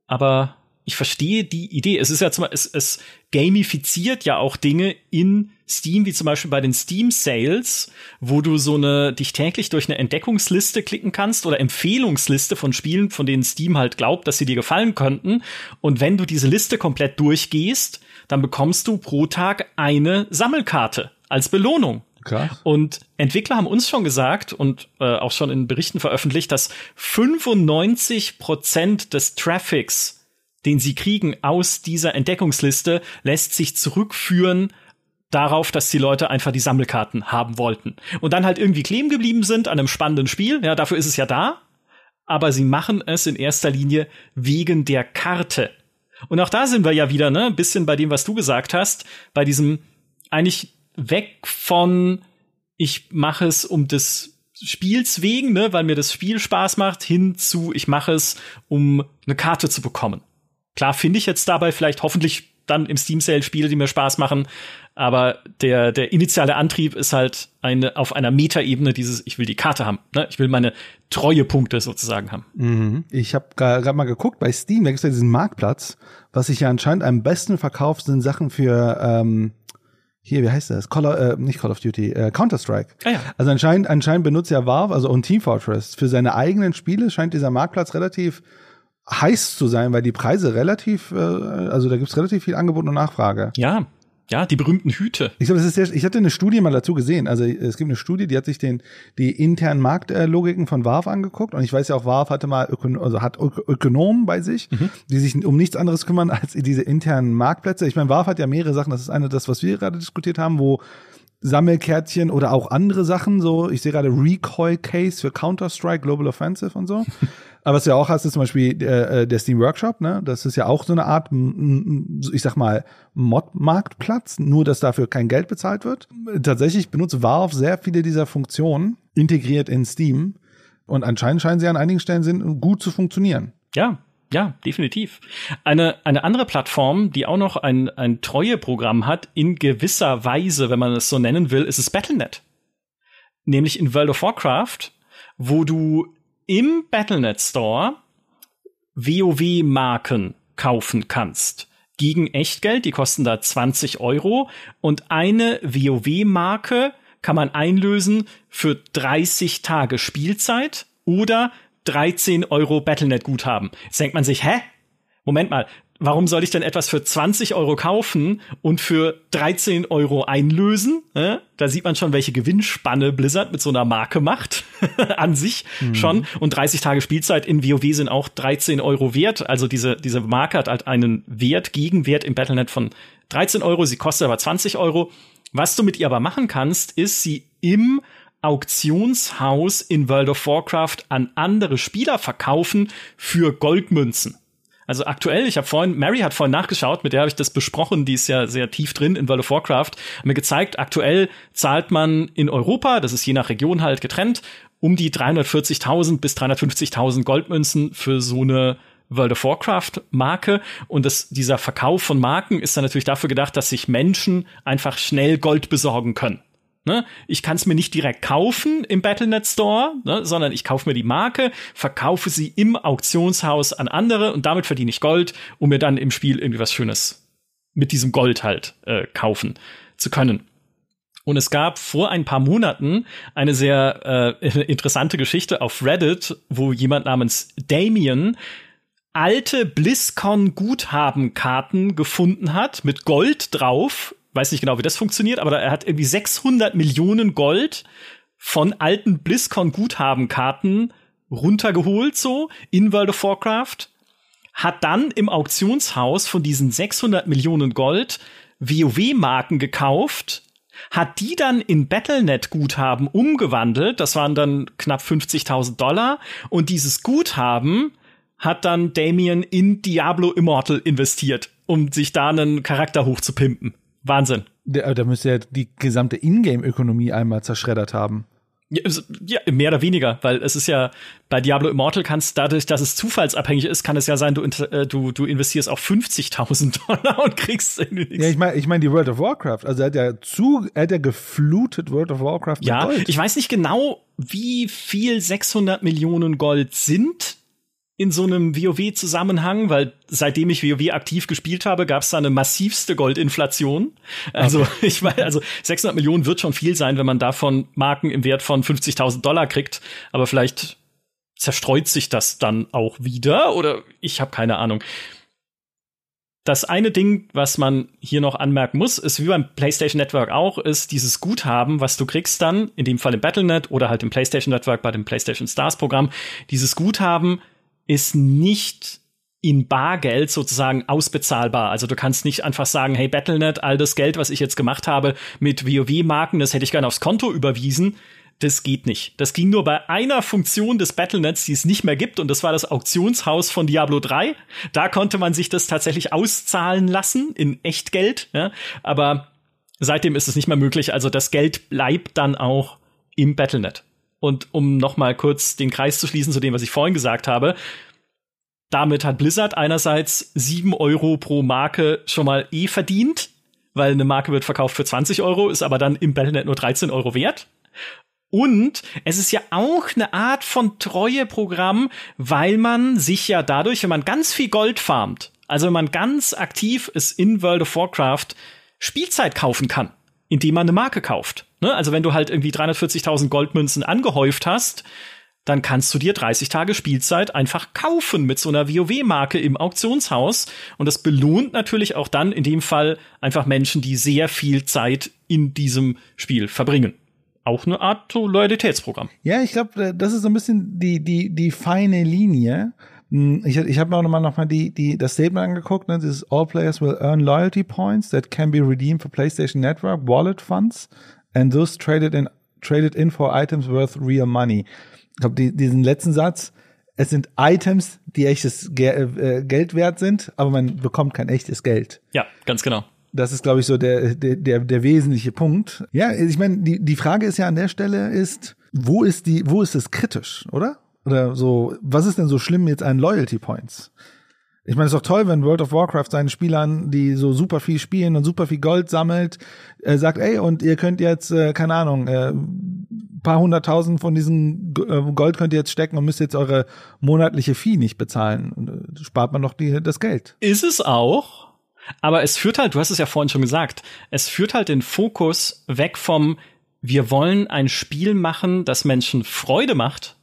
Aber ich verstehe die Idee. Es ist ja zum es, es gamifiziert ja auch Dinge in Steam, wie zum Beispiel bei den Steam Sales, wo du so eine dich täglich durch eine Entdeckungsliste klicken kannst oder Empfehlungsliste von Spielen, von denen Steam halt glaubt, dass sie dir gefallen könnten. Und wenn du diese Liste komplett durchgehst, dann bekommst du pro Tag eine Sammelkarte als Belohnung.
Krass.
Und Entwickler haben uns schon gesagt und äh, auch schon in Berichten veröffentlicht, dass 95 Prozent des Traffics den sie kriegen aus dieser Entdeckungsliste, lässt sich zurückführen darauf, dass die Leute einfach die Sammelkarten haben wollten. Und dann halt irgendwie kleben geblieben sind an einem spannenden Spiel. Ja, dafür ist es ja da. Aber sie machen es in erster Linie wegen der Karte. Und auch da sind wir ja wieder, ne, ein bisschen bei dem, was du gesagt hast, bei diesem eigentlich weg von ich mache es um des Spiels wegen, ne, weil mir das Spiel Spaß macht, hin zu ich mache es, um eine Karte zu bekommen. Klar finde ich jetzt dabei vielleicht hoffentlich dann im Steam Sale Spiele, die mir Spaß machen, aber der der initiale Antrieb ist halt eine auf einer Metaebene dieses ich will die Karte haben, ne? Ich will meine Treuepunkte sozusagen haben.
Mhm. Ich habe gerade mal geguckt bei Steam, da gibt es ja diesen Marktplatz, was sich ja anscheinend am besten verkauft sind Sachen für ähm hier, wie heißt das? Call of, äh, nicht Call of Duty, äh, Counter-Strike. Ah, ja. Also anscheinend, anscheinend benutzt ja Valve, also und Team Fortress, für seine eigenen Spiele scheint dieser Marktplatz relativ heiß zu sein, weil die Preise relativ, äh, also da gibt's relativ viel Angebot und Nachfrage.
Ja, ja, die berühmten Hüte.
Ich glaube, das ist sehr, ich hatte eine Studie mal dazu gesehen. Also es gibt eine Studie, die hat sich den die internen Marktlogiken von Valve angeguckt und ich weiß ja auch, Valve hatte mal Ökon also hat Ökonomen bei sich, mhm. die sich um nichts anderes kümmern als diese internen Marktplätze. Ich meine, Valve hat ja mehrere Sachen. Das ist eine das, was wir gerade diskutiert haben, wo Sammelkärtchen oder auch andere Sachen, so ich sehe gerade Recoil Case für Counter Strike Global Offensive und so. Aber was du ja auch hast, ist zum Beispiel äh, der Steam Workshop, ne? Das ist ja auch so eine Art, ich sag mal, Mod-Marktplatz, nur dass dafür kein Geld bezahlt wird. Tatsächlich benutzt Valve sehr viele dieser Funktionen integriert in Steam und anscheinend scheinen sie an einigen Stellen sind, gut zu funktionieren.
Ja, ja, definitiv. Eine, eine andere Plattform, die auch noch ein, ein Treueprogramm hat, in gewisser Weise, wenn man es so nennen will, ist es Battlenet. Nämlich in World of Warcraft, wo du im Battlenet Store WoW-Marken kaufen kannst. Gegen Echtgeld, die kosten da 20 Euro. Und eine WoW-Marke kann man einlösen für 30 Tage Spielzeit oder 13 Euro Battlenet-Guthaben. Jetzt denkt man sich, hä? Moment mal, warum soll ich denn etwas für 20 Euro kaufen und für 13 Euro einlösen? Da sieht man schon, welche Gewinnspanne Blizzard mit so einer Marke macht. An sich mhm. schon. Und 30 Tage Spielzeit in WoW sind auch 13 Euro wert. Also diese, diese Marke hat halt einen Wert, Gegenwert im Battlenet von 13 Euro. Sie kostet aber 20 Euro. Was du mit ihr aber machen kannst, ist sie im Auktionshaus in World of Warcraft an andere Spieler verkaufen für Goldmünzen. Also aktuell, ich habe vorhin, Mary hat vorhin nachgeschaut, mit der habe ich das besprochen, die ist ja sehr tief drin in World of Warcraft, hat mir gezeigt, aktuell zahlt man in Europa, das ist je nach Region halt getrennt, um die 340.000 bis 350.000 Goldmünzen für so eine World of Warcraft Marke und das, dieser Verkauf von Marken ist dann natürlich dafür gedacht, dass sich Menschen einfach schnell Gold besorgen können. Ne? Ich kann es mir nicht direkt kaufen im Battlenet Store, ne? sondern ich kaufe mir die Marke, verkaufe sie im Auktionshaus an andere und damit verdiene ich Gold, um mir dann im Spiel irgendwie was Schönes mit diesem Gold halt äh, kaufen zu können. Und es gab vor ein paar Monaten eine sehr äh, interessante Geschichte auf Reddit, wo jemand namens Damien alte BlizzCon-Guthabenkarten gefunden hat mit Gold drauf weiß nicht genau, wie das funktioniert, aber er hat irgendwie 600 Millionen Gold von alten BlizzCon-Guthabenkarten runtergeholt, so in World of Warcraft, hat dann im Auktionshaus von diesen 600 Millionen Gold WoW-Marken gekauft, hat die dann in Battlenet-Guthaben umgewandelt, das waren dann knapp 50.000 Dollar, und dieses Guthaben hat dann Damien in Diablo Immortal investiert, um sich da einen Charakter hochzupimpen. Wahnsinn.
Da, da müsste ja die gesamte Ingame-Ökonomie einmal zerschreddert haben.
Ja, mehr oder weniger, weil es ist ja bei Diablo Immortal kannst dadurch, dass es zufallsabhängig ist, kann es ja sein, du äh, du, du investierst auch 50.000 Dollar und kriegst
irgendwie nichts. Ja, ich meine, ich meine die World of Warcraft, also er hat ja zu, er hat ja geflutet World of Warcraft
ja,
Gold.
ich weiß nicht genau, wie viel 600 Millionen Gold sind in so einem WoW-Zusammenhang, weil seitdem ich WoW aktiv gespielt habe, gab es da eine massivste Goldinflation. Also okay. ich meine, also 600 Millionen wird schon viel sein, wenn man davon Marken im Wert von 50.000 Dollar kriegt. Aber vielleicht zerstreut sich das dann auch wieder oder ich habe keine Ahnung. Das eine Ding, was man hier noch anmerken muss, ist wie beim PlayStation Network auch, ist dieses Guthaben, was du kriegst dann, in dem Fall im Battlenet oder halt im PlayStation Network bei dem PlayStation Stars Programm. Dieses Guthaben ist nicht in Bargeld sozusagen ausbezahlbar. Also du kannst nicht einfach sagen, hey Battlenet, all das Geld, was ich jetzt gemacht habe mit WoW-Marken, das hätte ich gerne aufs Konto überwiesen. Das geht nicht. Das ging nur bei einer Funktion des Battlenets, die es nicht mehr gibt, und das war das Auktionshaus von Diablo 3. Da konnte man sich das tatsächlich auszahlen lassen in Echtgeld. Ja? Aber seitdem ist es nicht mehr möglich. Also das Geld bleibt dann auch im Battlenet. Und um noch mal kurz den Kreis zu schließen zu dem, was ich vorhin gesagt habe, damit hat Blizzard einerseits sieben Euro pro Marke schon mal eh verdient, weil eine Marke wird verkauft für 20 Euro, ist aber dann im Battlenet nur 13 Euro wert. Und es ist ja auch eine Art von Treueprogramm, weil man sich ja dadurch, wenn man ganz viel Gold farmt, also wenn man ganz aktiv ist in World of Warcraft, Spielzeit kaufen kann indem man eine Marke kauft. Ne? Also wenn du halt irgendwie 340.000 Goldmünzen angehäuft hast, dann kannst du dir 30 Tage Spielzeit einfach kaufen mit so einer WoW-Marke im Auktionshaus. Und das belohnt natürlich auch dann in dem Fall einfach Menschen, die sehr viel Zeit in diesem Spiel verbringen. Auch eine Art Loyalitätsprogramm.
Ja, ich glaube, das ist so ein bisschen die, die, die feine Linie. Hm, ich, ich habe mir auch nochmal noch mal die, die, das Statement angeguckt. Ne? Dieses All players will earn loyalty points that can be redeemed for PlayStation Network wallet funds and thus traded in, traded in for items worth real money. Ich glaube, die, diesen letzten Satz, es sind Items, die echtes Ge äh, Geld wert sind, aber man bekommt kein echtes Geld.
Ja, ganz genau.
Das ist, glaube ich, so der, der, der, der wesentliche Punkt. Ja, ich meine, die, die Frage ist ja an der Stelle ist, wo ist die, wo ist es kritisch, oder? Oder so, was ist denn so schlimm jetzt an Loyalty Points? Ich meine, es ist doch toll, wenn World of Warcraft seinen Spielern, die so super viel spielen und super viel Gold sammelt, äh, sagt, ey, und ihr könnt jetzt, äh, keine Ahnung, äh, paar hunderttausend von diesem äh, Gold könnt ihr jetzt stecken und müsst jetzt eure monatliche Fee nicht bezahlen. Und, äh, spart man doch die, das Geld.
Ist es auch. Aber es führt halt, du hast es ja vorhin schon gesagt, es führt halt den Fokus weg vom, wir wollen ein Spiel machen, das Menschen Freude macht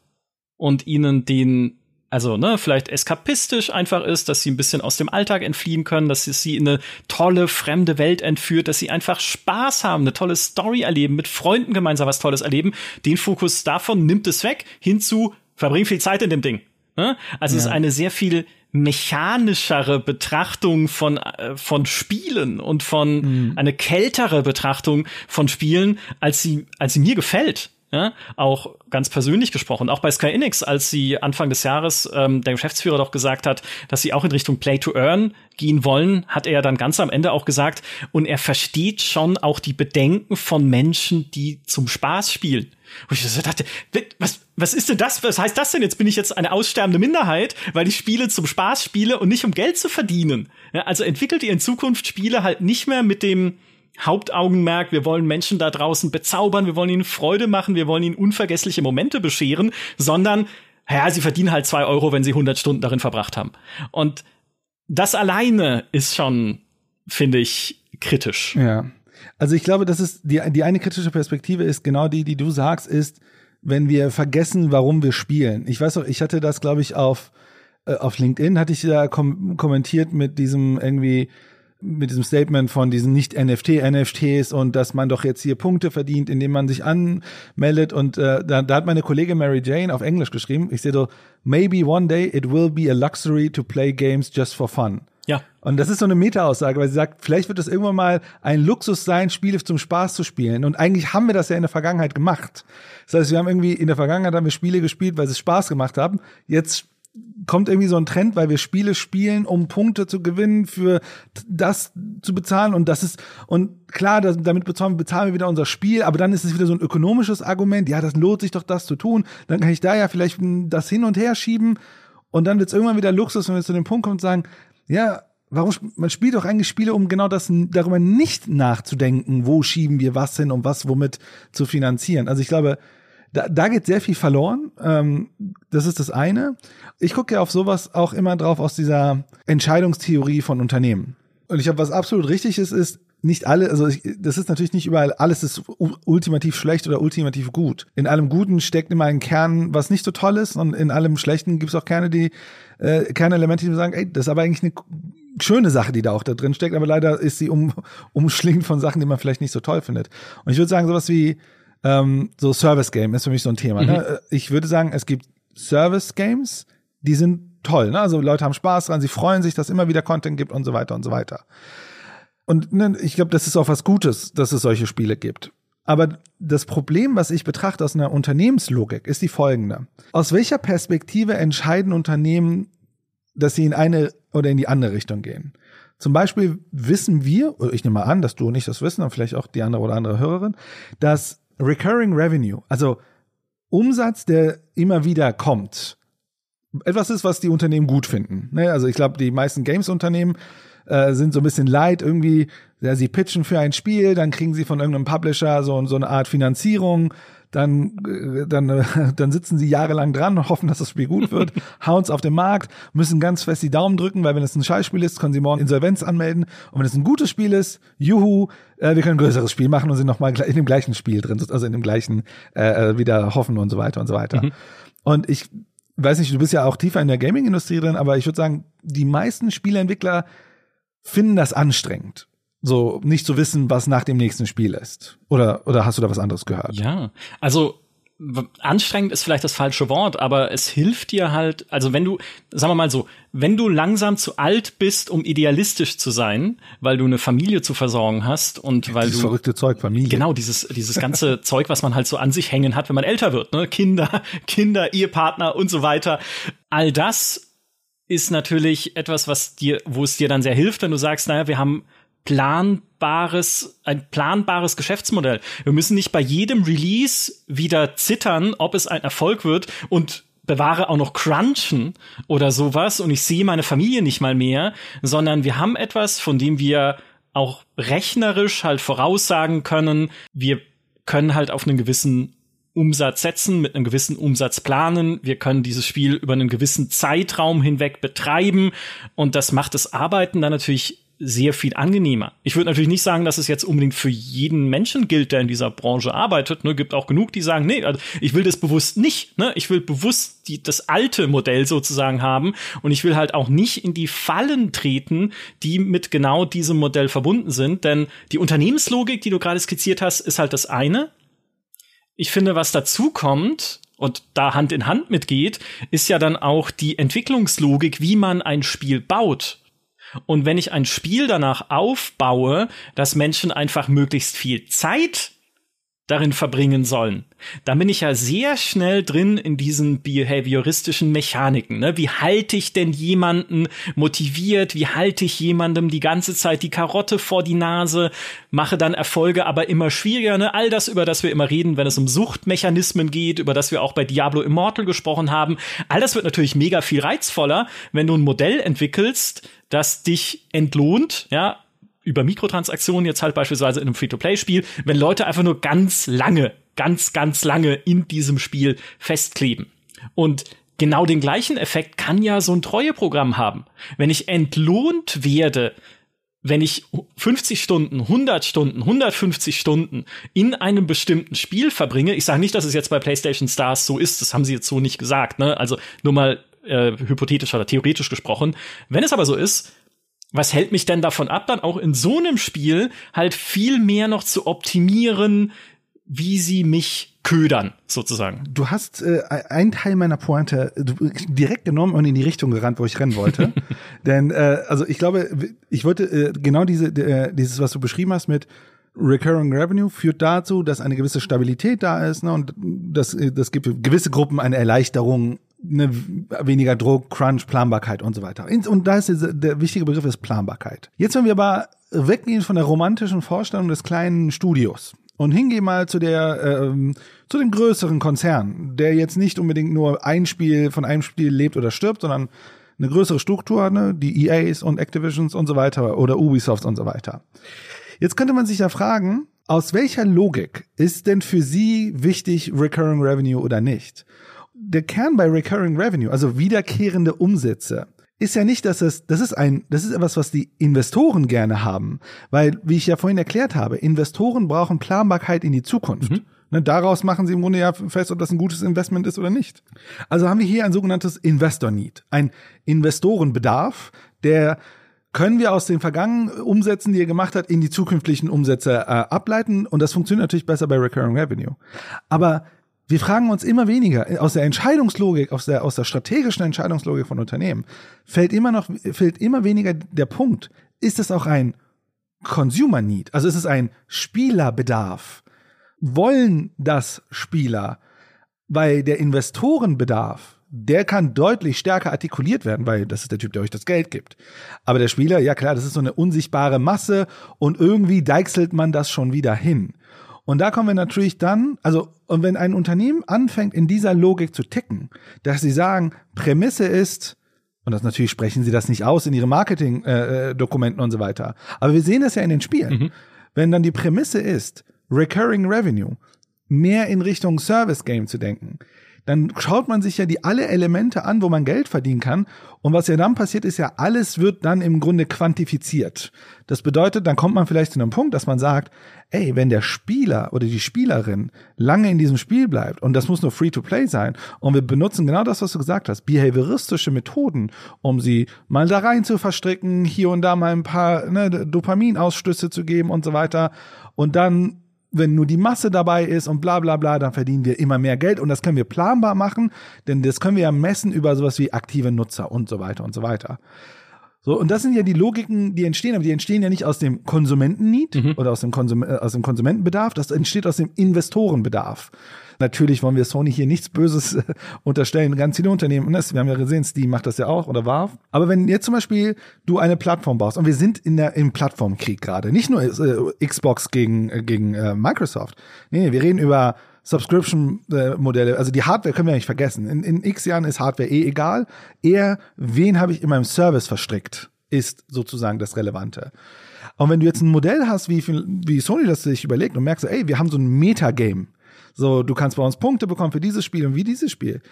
und ihnen den also ne, vielleicht eskapistisch einfach ist, dass sie ein bisschen aus dem Alltag entfliehen können, dass sie in eine tolle fremde Welt entführt, dass sie einfach Spaß haben, eine tolle Story erleben, mit Freunden gemeinsam was Tolles erleben. Den Fokus davon nimmt es weg, hinzu verbring viel Zeit in dem Ding. Ne? Also ja. es ist eine sehr viel mechanischere Betrachtung von äh, von Spielen und von mhm. eine kältere Betrachtung von Spielen, als sie als sie mir gefällt. Ja, auch ganz persönlich gesprochen, auch bei Sky Enix, als sie Anfang des Jahres ähm, der Geschäftsführer doch gesagt hat, dass sie auch in Richtung Play to Earn gehen wollen, hat er dann ganz am Ende auch gesagt, und er versteht schon auch die Bedenken von Menschen, die zum Spaß spielen. Und ich dachte, was, was ist denn das? Was heißt das denn? Jetzt bin ich jetzt eine aussterbende Minderheit, weil ich Spiele zum Spaß spiele und nicht um Geld zu verdienen. Ja, also entwickelt ihr in Zukunft Spiele halt nicht mehr mit dem Hauptaugenmerk, wir wollen Menschen da draußen bezaubern, wir wollen ihnen Freude machen, wir wollen ihnen unvergessliche Momente bescheren, sondern, ja, sie verdienen halt zwei Euro, wenn sie 100 Stunden darin verbracht haben. Und das alleine ist schon, finde ich, kritisch.
Ja. Also ich glaube, das ist die, die eine kritische Perspektive ist genau die, die du sagst, ist, wenn wir vergessen, warum wir spielen. Ich weiß auch, ich hatte das, glaube ich, auf, äh, auf LinkedIn hatte ich da kom kommentiert mit diesem irgendwie, mit diesem Statement von diesen nicht NFT-NFTs und dass man doch jetzt hier Punkte verdient, indem man sich anmeldet. Und äh, da, da hat meine Kollegin Mary Jane auf Englisch geschrieben, ich sehe so, maybe one day it will be a luxury to play games just for fun.
Ja.
Und das ist so eine Meta-Aussage, weil sie sagt, vielleicht wird es irgendwann mal ein Luxus sein, Spiele zum Spaß zu spielen. Und eigentlich haben wir das ja in der Vergangenheit gemacht. Das heißt, wir haben irgendwie in der Vergangenheit haben wir Spiele gespielt, weil sie Spaß gemacht haben. Jetzt kommt irgendwie so ein Trend, weil wir Spiele spielen, um Punkte zu gewinnen, für das zu bezahlen. Und das ist und klar, das, damit bezahlen, bezahlen wir wieder unser Spiel, aber dann ist es wieder so ein ökonomisches Argument, ja, das lohnt sich doch, das zu tun, dann kann ich da ja vielleicht das hin und her schieben. Und dann wird es irgendwann wieder Luxus, wenn wir zu dem Punkt kommen und sagen, ja, warum man spielt doch eigentlich Spiele, um genau das darüber nicht nachzudenken, wo schieben wir was hin, um was womit zu finanzieren. Also ich glaube, da, da geht sehr viel verloren. Ähm, das ist das eine. Ich gucke ja auf sowas auch immer drauf aus dieser Entscheidungstheorie von Unternehmen. Und ich habe was absolut Richtiges ist, nicht alle, also ich, das ist natürlich nicht überall, alles ist ultimativ schlecht oder ultimativ gut. In allem Guten steckt immer ein Kern, was nicht so toll ist, und in allem Schlechten gibt es auch Kerne, die, äh, Kernelemente, die sagen, ey, das ist aber eigentlich eine schöne Sache, die da auch da drin steckt, aber leider ist sie um, umschlingt von Sachen, die man vielleicht nicht so toll findet. Und ich würde sagen, sowas wie ähm, so Service Game ist für mich so ein Thema. Ne? Mhm. Ne? Ich würde sagen, es gibt Service Games, die sind toll. Ne? Also Leute haben Spaß dran, sie freuen sich, dass immer wieder Content gibt und so weiter und so weiter. Und ne, ich glaube, das ist auch was Gutes, dass es solche Spiele gibt. Aber das Problem, was ich betrachte aus einer Unternehmenslogik, ist die folgende. Aus welcher Perspektive entscheiden Unternehmen, dass sie in eine oder in die andere Richtung gehen? Zum Beispiel wissen wir, ich nehme mal an, dass du nicht das wissen, und vielleicht auch die andere oder andere Hörerin, dass Recurring Revenue, also Umsatz, der immer wieder kommt, etwas ist, was die Unternehmen gut finden. Ne? Also ich glaube, die meisten Games-Unternehmen äh, sind so ein bisschen leid, irgendwie, ja, sie pitchen für ein Spiel, dann kriegen sie von irgendeinem Publisher so, so eine Art Finanzierung dann, äh, dann, äh, dann sitzen sie jahrelang dran und hoffen, dass das Spiel gut wird, hauen es auf den Markt, müssen ganz fest die Daumen drücken, weil wenn es ein Scheißspiel ist, können sie morgen Insolvenz anmelden. Und wenn es ein gutes Spiel ist, juhu, äh, wir können ein größeres Spiel machen und sind nochmal in dem gleichen Spiel drin, also in dem gleichen äh, äh, wieder hoffen und so weiter und so weiter. Mhm. Und ich weiß nicht, du bist ja auch tiefer in der Gaming-Industrie drin, aber ich würde sagen, die meisten Spieleentwickler finden das anstrengend so nicht zu wissen, was nach dem nächsten Spiel ist. Oder, oder hast du da was anderes gehört?
Ja, also anstrengend ist vielleicht das falsche Wort, aber es hilft dir halt, also wenn du, sagen wir mal so, wenn du langsam zu alt bist, um idealistisch zu sein, weil du eine Familie zu versorgen hast und weil
dieses
du
verrückte Zeug Familie.
Genau, dieses dieses ganze Zeug, was man halt so an sich hängen hat, wenn man älter wird, ne? Kinder, Kinder, Ehepartner und so weiter. All das ist natürlich etwas, was dir, wo es dir dann sehr hilft, wenn du sagst, naja, wir haben planbares, ein planbares Geschäftsmodell. Wir müssen nicht bei jedem Release wieder zittern, ob es ein Erfolg wird und bewahre auch noch Crunchen oder sowas und ich sehe meine Familie nicht mal mehr, sondern wir haben etwas, von dem wir auch rechnerisch halt voraussagen können, wir können halt auf einen gewissen Umsatz setzen, mit einem gewissen Umsatz planen. Wir können dieses Spiel über einen gewissen Zeitraum hinweg betreiben und das macht das Arbeiten dann natürlich sehr viel angenehmer. Ich würde natürlich nicht sagen, dass es jetzt unbedingt für jeden Menschen gilt, der in dieser Branche arbeitet. Ne, gibt auch genug, die sagen, nee, also ich will das bewusst nicht. Ne? Ich will bewusst die, das alte Modell sozusagen haben und ich will halt auch nicht in die Fallen treten, die mit genau diesem Modell verbunden sind. Denn die Unternehmenslogik, die du gerade skizziert hast, ist halt das eine. Ich finde, was dazu kommt, und da Hand in Hand mitgeht, ist ja dann auch die Entwicklungslogik, wie man ein Spiel baut. Und wenn ich ein Spiel danach aufbaue, dass Menschen einfach möglichst viel Zeit darin verbringen sollen, dann bin ich ja sehr schnell drin in diesen behavioristischen Mechaniken. Ne? Wie halte ich denn jemanden motiviert? Wie halte ich jemandem die ganze Zeit die Karotte vor die Nase? Mache dann Erfolge aber immer schwieriger. Ne? All das, über das wir immer reden, wenn es um Suchtmechanismen geht, über das wir auch bei Diablo Immortal gesprochen haben. All das wird natürlich mega viel reizvoller, wenn du ein Modell entwickelst, das dich entlohnt, ja, über Mikrotransaktionen jetzt halt beispielsweise in einem Free-to-Play-Spiel, wenn Leute einfach nur ganz lange, ganz, ganz lange in diesem Spiel festkleben. Und genau den gleichen Effekt kann ja so ein Treueprogramm haben. Wenn ich entlohnt werde, wenn ich 50 Stunden, 100 Stunden, 150 Stunden in einem bestimmten Spiel verbringe, ich sage nicht, dass es jetzt bei PlayStation Stars so ist, das haben sie jetzt so nicht gesagt, ne? Also nur mal äh, hypothetisch oder theoretisch gesprochen. Wenn es aber so ist, was hält mich denn davon ab, dann auch in so einem Spiel halt viel mehr noch zu optimieren, wie sie mich ködern, sozusagen.
Du hast äh, einen Teil meiner Pointe direkt genommen und in die Richtung gerannt, wo ich rennen wollte. Denn äh, also ich glaube, ich wollte äh, genau diese äh, dieses, was du beschrieben hast mit Recurring Revenue führt dazu, dass eine gewisse Stabilität da ist ne, und das, das gibt gewisse Gruppen eine Erleichterung eine weniger Druck, Crunch, Planbarkeit und so weiter. Und da ist der, der wichtige Begriff ist Planbarkeit. Jetzt, wenn wir aber weggehen von der romantischen Vorstellung des kleinen Studios und hingehen mal zu der ähm, zu dem größeren Konzern, der jetzt nicht unbedingt nur ein Spiel von einem Spiel lebt oder stirbt, sondern eine größere Struktur, ne, die EAs und Activisions und so weiter oder Ubisofts und so weiter. Jetzt könnte man sich ja fragen, aus welcher Logik ist denn für Sie wichtig Recurring Revenue oder nicht? Der Kern bei Recurring Revenue, also wiederkehrende Umsätze, ist ja nicht, dass es, das ist ein, das ist etwas, was die Investoren gerne haben. Weil, wie ich ja vorhin erklärt habe, Investoren brauchen Planbarkeit in die Zukunft. Mhm. Ne, daraus machen sie im Grunde ja fest, ob das ein gutes Investment ist oder nicht. Also haben wir hier ein sogenanntes Investor Need, ein Investorenbedarf, der können wir aus den vergangenen Umsätzen, die er gemacht hat, in die zukünftigen Umsätze äh, ableiten. Und das funktioniert natürlich besser bei Recurring Revenue. Aber wir fragen uns immer weniger, aus der Entscheidungslogik, aus der, aus der strategischen Entscheidungslogik von Unternehmen, fällt immer noch, fällt immer weniger der Punkt, ist es auch ein Consumer Need? Also ist es ein Spielerbedarf? Wollen das Spieler? Weil der Investorenbedarf, der kann deutlich stärker artikuliert werden, weil das ist der Typ, der euch das Geld gibt. Aber der Spieler, ja klar, das ist so eine unsichtbare Masse und irgendwie deichselt man das schon wieder hin. Und da kommen wir natürlich dann, also, und wenn ein Unternehmen anfängt, in dieser Logik zu ticken, dass sie sagen, Prämisse ist, und das natürlich sprechen sie das nicht aus in ihren Marketing-Dokumenten äh, und so weiter. Aber wir sehen das ja in den Spielen. Mhm. Wenn dann die Prämisse ist, Recurring Revenue, mehr in Richtung Service Game zu denken, dann schaut man sich ja die alle Elemente an, wo man Geld verdienen kann. Und was ja dann passiert, ist ja, alles wird dann im Grunde quantifiziert. Das bedeutet, dann kommt man vielleicht zu einem Punkt, dass man sagt, ey, wenn der Spieler oder die Spielerin lange in diesem Spiel bleibt, und das muss nur Free-to-Play sein, und wir benutzen genau das, was du gesagt hast, behavioristische Methoden, um sie mal da rein zu verstricken, hier und da mal ein paar ne, Dopaminausstöße zu geben und so weiter, und dann wenn nur die Masse dabei ist und bla bla bla, dann verdienen wir immer mehr Geld und das können wir planbar machen, denn das können wir ja messen über sowas wie aktive Nutzer und so weiter und so weiter. So, und das sind ja die Logiken, die entstehen, aber die entstehen ja nicht aus dem Konsumentennied mhm. oder aus dem, Konsum äh, aus dem Konsumentenbedarf, das entsteht aus dem Investorenbedarf. Natürlich wollen wir Sony hier nichts Böses äh, unterstellen. Ganz viele Unternehmen, ne, wir haben ja gesehen, Steam macht das ja auch oder Valve. Aber wenn jetzt zum Beispiel du eine Plattform baust und wir sind in der im Plattformkrieg gerade, nicht nur äh, Xbox gegen äh, gegen äh, Microsoft. Nee, nee, wir reden über Subscription-Modelle, also die Hardware können wir nicht vergessen. In, in x Jahren ist Hardware eh egal. Eher, wen habe ich in meinem Service verstrickt, ist sozusagen das Relevante. Und wenn du jetzt ein Modell hast, wie, wie Sony das sich überlegt und merkst, ey, wir haben so ein Metagame. So, du kannst bei uns Punkte bekommen für dieses Spiel und wie dieses Spiel.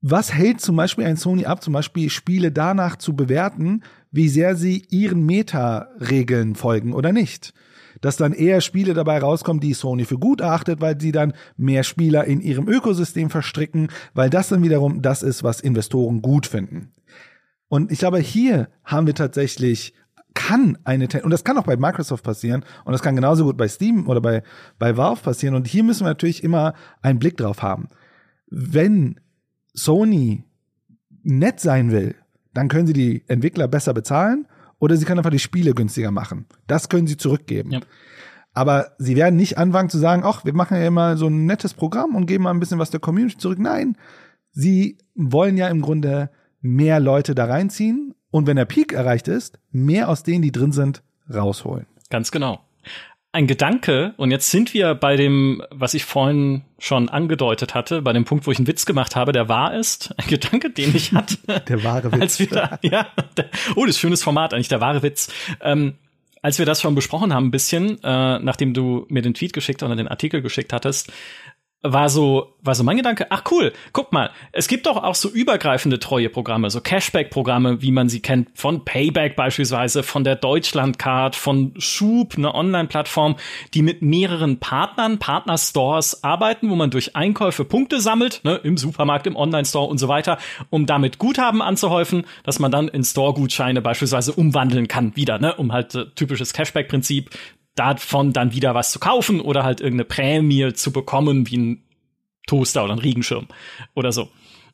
Was hält zum Beispiel ein Sony ab, zum Beispiel Spiele danach zu bewerten, wie sehr sie ihren Meta-Regeln folgen oder nicht? Dass dann eher Spiele dabei rauskommen, die Sony für gut achtet, weil sie dann mehr Spieler in ihrem Ökosystem verstricken, weil das dann wiederum das ist, was Investoren gut finden. Und ich glaube, hier haben wir tatsächlich kann eine und das kann auch bei Microsoft passieren und das kann genauso gut bei Steam oder bei bei Valve passieren und hier müssen wir natürlich immer einen Blick drauf haben. Wenn Sony nett sein will, dann können sie die Entwickler besser bezahlen oder sie können einfach die Spiele günstiger machen. Das können sie zurückgeben. Ja. Aber sie werden nicht anfangen zu sagen, ach, wir machen ja immer so ein nettes Programm und geben mal ein bisschen was der Community zurück. Nein, sie wollen ja im Grunde mehr Leute da reinziehen und wenn der Peak erreicht ist, mehr aus denen, die drin sind, rausholen.
Ganz genau ein Gedanke, und jetzt sind wir bei dem, was ich vorhin schon angedeutet hatte, bei dem Punkt, wo ich einen Witz gemacht habe, der wahr ist. Ein Gedanke, den ich hatte.
der wahre Witz.
Als wir da, ja, der, oh, das ist schönes Format, eigentlich der wahre Witz. Ähm, als wir das schon besprochen haben, ein bisschen, äh, nachdem du mir den Tweet geschickt oder den Artikel geschickt hattest, war so, war so mein Gedanke, ach cool, guck mal, es gibt doch auch so übergreifende Treueprogramme, so Cashback-Programme, wie man sie kennt, von Payback beispielsweise, von der Deutschlandcard, von Schub, eine Online-Plattform, die mit mehreren Partnern, Partnerstores arbeiten, wo man durch Einkäufe Punkte sammelt, ne, im Supermarkt, im Online-Store und so weiter, um damit Guthaben anzuhäufen, dass man dann in Store-Gutscheine beispielsweise umwandeln kann, wieder, ne, um halt äh, typisches Cashback-Prinzip, davon dann wieder was zu kaufen oder halt irgendeine Prämie zu bekommen, wie ein Toaster oder ein Regenschirm oder so.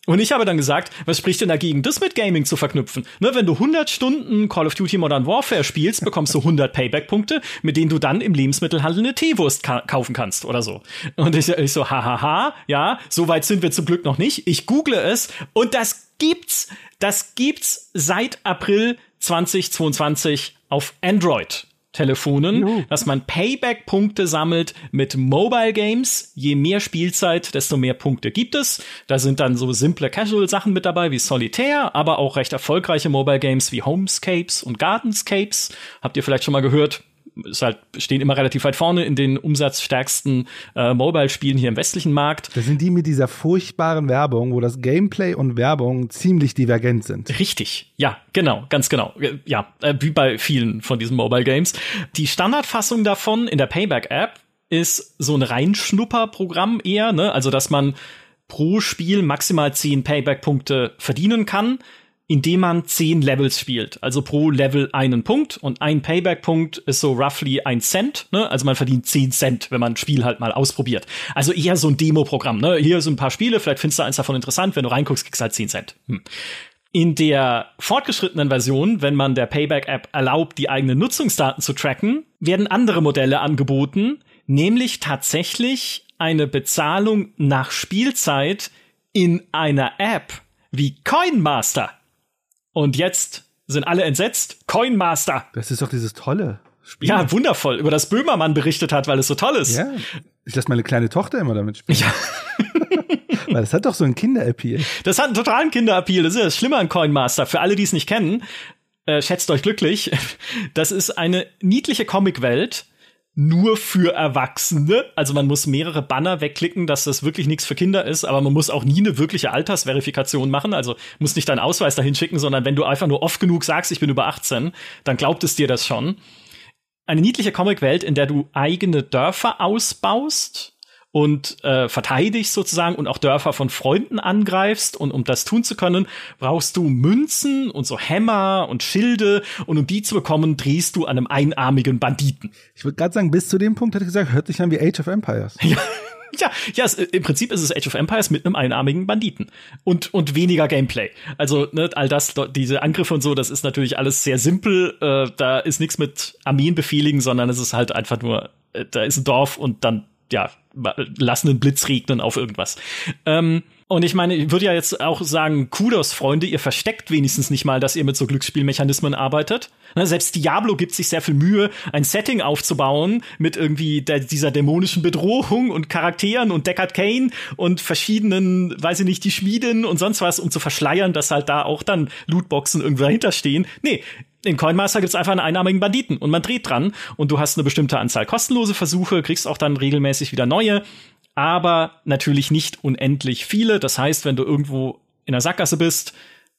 Und ich habe dann gesagt, was spricht denn dagegen, das mit Gaming zu verknüpfen? Ne, wenn du 100 Stunden Call of Duty Modern Warfare spielst, bekommst du 100 Payback-Punkte, mit denen du dann im Lebensmittelhandel eine Teewurst ka kaufen kannst oder so. Und ich, ich so, hahaha, ja, so weit sind wir zum Glück noch nicht. Ich google es und das gibt's, das gibt's seit April 2022 auf Android. Telefonen, Juhu. dass man Payback-Punkte sammelt mit Mobile Games. Je mehr Spielzeit, desto mehr Punkte gibt es. Da sind dann so simple Casual-Sachen mit dabei wie Solitaire, aber auch recht erfolgreiche Mobile Games wie Homescapes und Gardenscapes. Habt ihr vielleicht schon mal gehört? Ist halt, stehen immer relativ weit vorne in den umsatzstärksten äh, Mobile-Spielen hier im westlichen Markt.
Das sind die mit dieser furchtbaren Werbung, wo das Gameplay und Werbung ziemlich divergent sind.
Richtig, ja, genau, ganz genau. Ja, äh, wie bei vielen von diesen Mobile-Games. Die Standardfassung davon in der Payback-App ist so ein Reinschnupper-Programm eher, ne? Also, dass man pro Spiel maximal zehn Payback-Punkte verdienen kann indem man zehn Levels spielt. Also pro Level einen Punkt und ein Payback-Punkt ist so roughly ein Cent. Ne? Also man verdient zehn Cent, wenn man ein Spiel halt mal ausprobiert. Also eher so ein Demo-Programm. Ne? Hier sind ein paar Spiele, vielleicht findest du eins davon interessant. Wenn du reinguckst, kriegst du halt zehn Cent. Hm. In der fortgeschrittenen Version, wenn man der Payback-App erlaubt, die eigenen Nutzungsdaten zu tracken, werden andere Modelle angeboten, nämlich tatsächlich eine Bezahlung nach Spielzeit in einer App wie Coinmaster. Und jetzt sind alle entsetzt. Coinmaster.
Das ist doch dieses tolle
Spiel. Ja, wundervoll. Über das Böhmermann berichtet hat, weil es so toll ist.
Ja. Ich lasse meine kleine Tochter immer damit spielen. Ja. weil das hat doch so einen Kinderappeal.
Das hat einen totalen Kinderappeal. Das ist das Schlimme an Coinmaster. Für alle, die es nicht kennen, äh, schätzt euch glücklich. Das ist eine niedliche Comicwelt, nur für Erwachsene. Also man muss mehrere Banner wegklicken, dass das wirklich nichts für Kinder ist, aber man muss auch nie eine wirkliche Altersverifikation machen. Also muss nicht deinen Ausweis dahin schicken, sondern wenn du einfach nur oft genug sagst, ich bin über 18, dann glaubt es dir das schon. Eine niedliche Comicwelt, in der du eigene Dörfer ausbaust und äh, verteidigst sozusagen und auch Dörfer von Freunden angreifst. Und um das tun zu können, brauchst du Münzen und so Hämmer und Schilde. Und um die zu bekommen, drehst du an einem einarmigen Banditen.
Ich würde gerade sagen, bis zu dem Punkt hätte ich gesagt, hört sich an wie Age of Empires.
Ja. Ja, ja, es, im Prinzip ist es Age of Empires mit einem einarmigen Banditen und und weniger Gameplay. Also ne, all das, diese Angriffe und so, das ist natürlich alles sehr simpel. Äh, da ist nichts mit Armeen befehligen, sondern es ist halt einfach nur, äh, da ist ein Dorf und dann ja, lassen einen Blitz regnen auf irgendwas. Ähm, und ich meine, ich würde ja jetzt auch sagen, Kudos, Freunde, ihr versteckt wenigstens nicht mal, dass ihr mit so Glücksspielmechanismen arbeitet. Ne, selbst Diablo gibt sich sehr viel Mühe, ein Setting aufzubauen mit irgendwie der, dieser dämonischen Bedrohung und Charakteren und Deckard Kane und verschiedenen, weiß ich nicht, die Schmieden und sonst was, um zu verschleiern, dass halt da auch dann Lootboxen irgendwo dahinter stehen. Nee, in Coinmaster gibt's einfach einen einarmigen Banditen und man dreht dran und du hast eine bestimmte Anzahl kostenlose Versuche, kriegst auch dann regelmäßig wieder neue, aber natürlich nicht unendlich viele. Das heißt, wenn du irgendwo in der Sackgasse bist,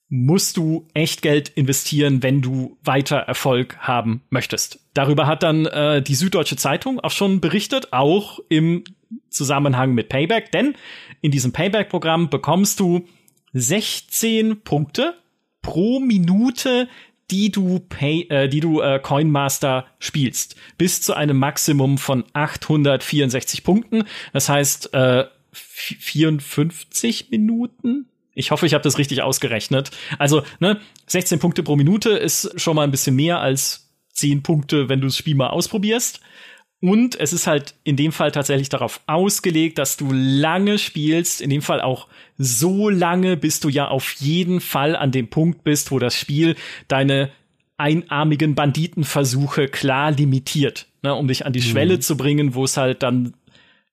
musst du echt Geld investieren, wenn du weiter Erfolg haben möchtest. Darüber hat dann äh, die Süddeutsche Zeitung auch schon berichtet, auch im Zusammenhang mit Payback, denn in diesem Payback-Programm bekommst du 16 Punkte pro Minute, die du Pay, äh, die du äh, Coinmaster spielst, bis zu einem Maximum von 864 Punkten. Das heißt äh, 54 Minuten. Ich hoffe, ich habe das richtig ausgerechnet. Also, ne, 16 Punkte pro Minute ist schon mal ein bisschen mehr als 10 Punkte, wenn du das Spiel mal ausprobierst. Und es ist halt in dem Fall tatsächlich darauf ausgelegt, dass du lange spielst, in dem Fall auch so lange, bis du ja auf jeden Fall an dem Punkt bist, wo das Spiel deine einarmigen Banditenversuche klar limitiert, ne, um dich an die mhm. Schwelle zu bringen, wo es halt dann,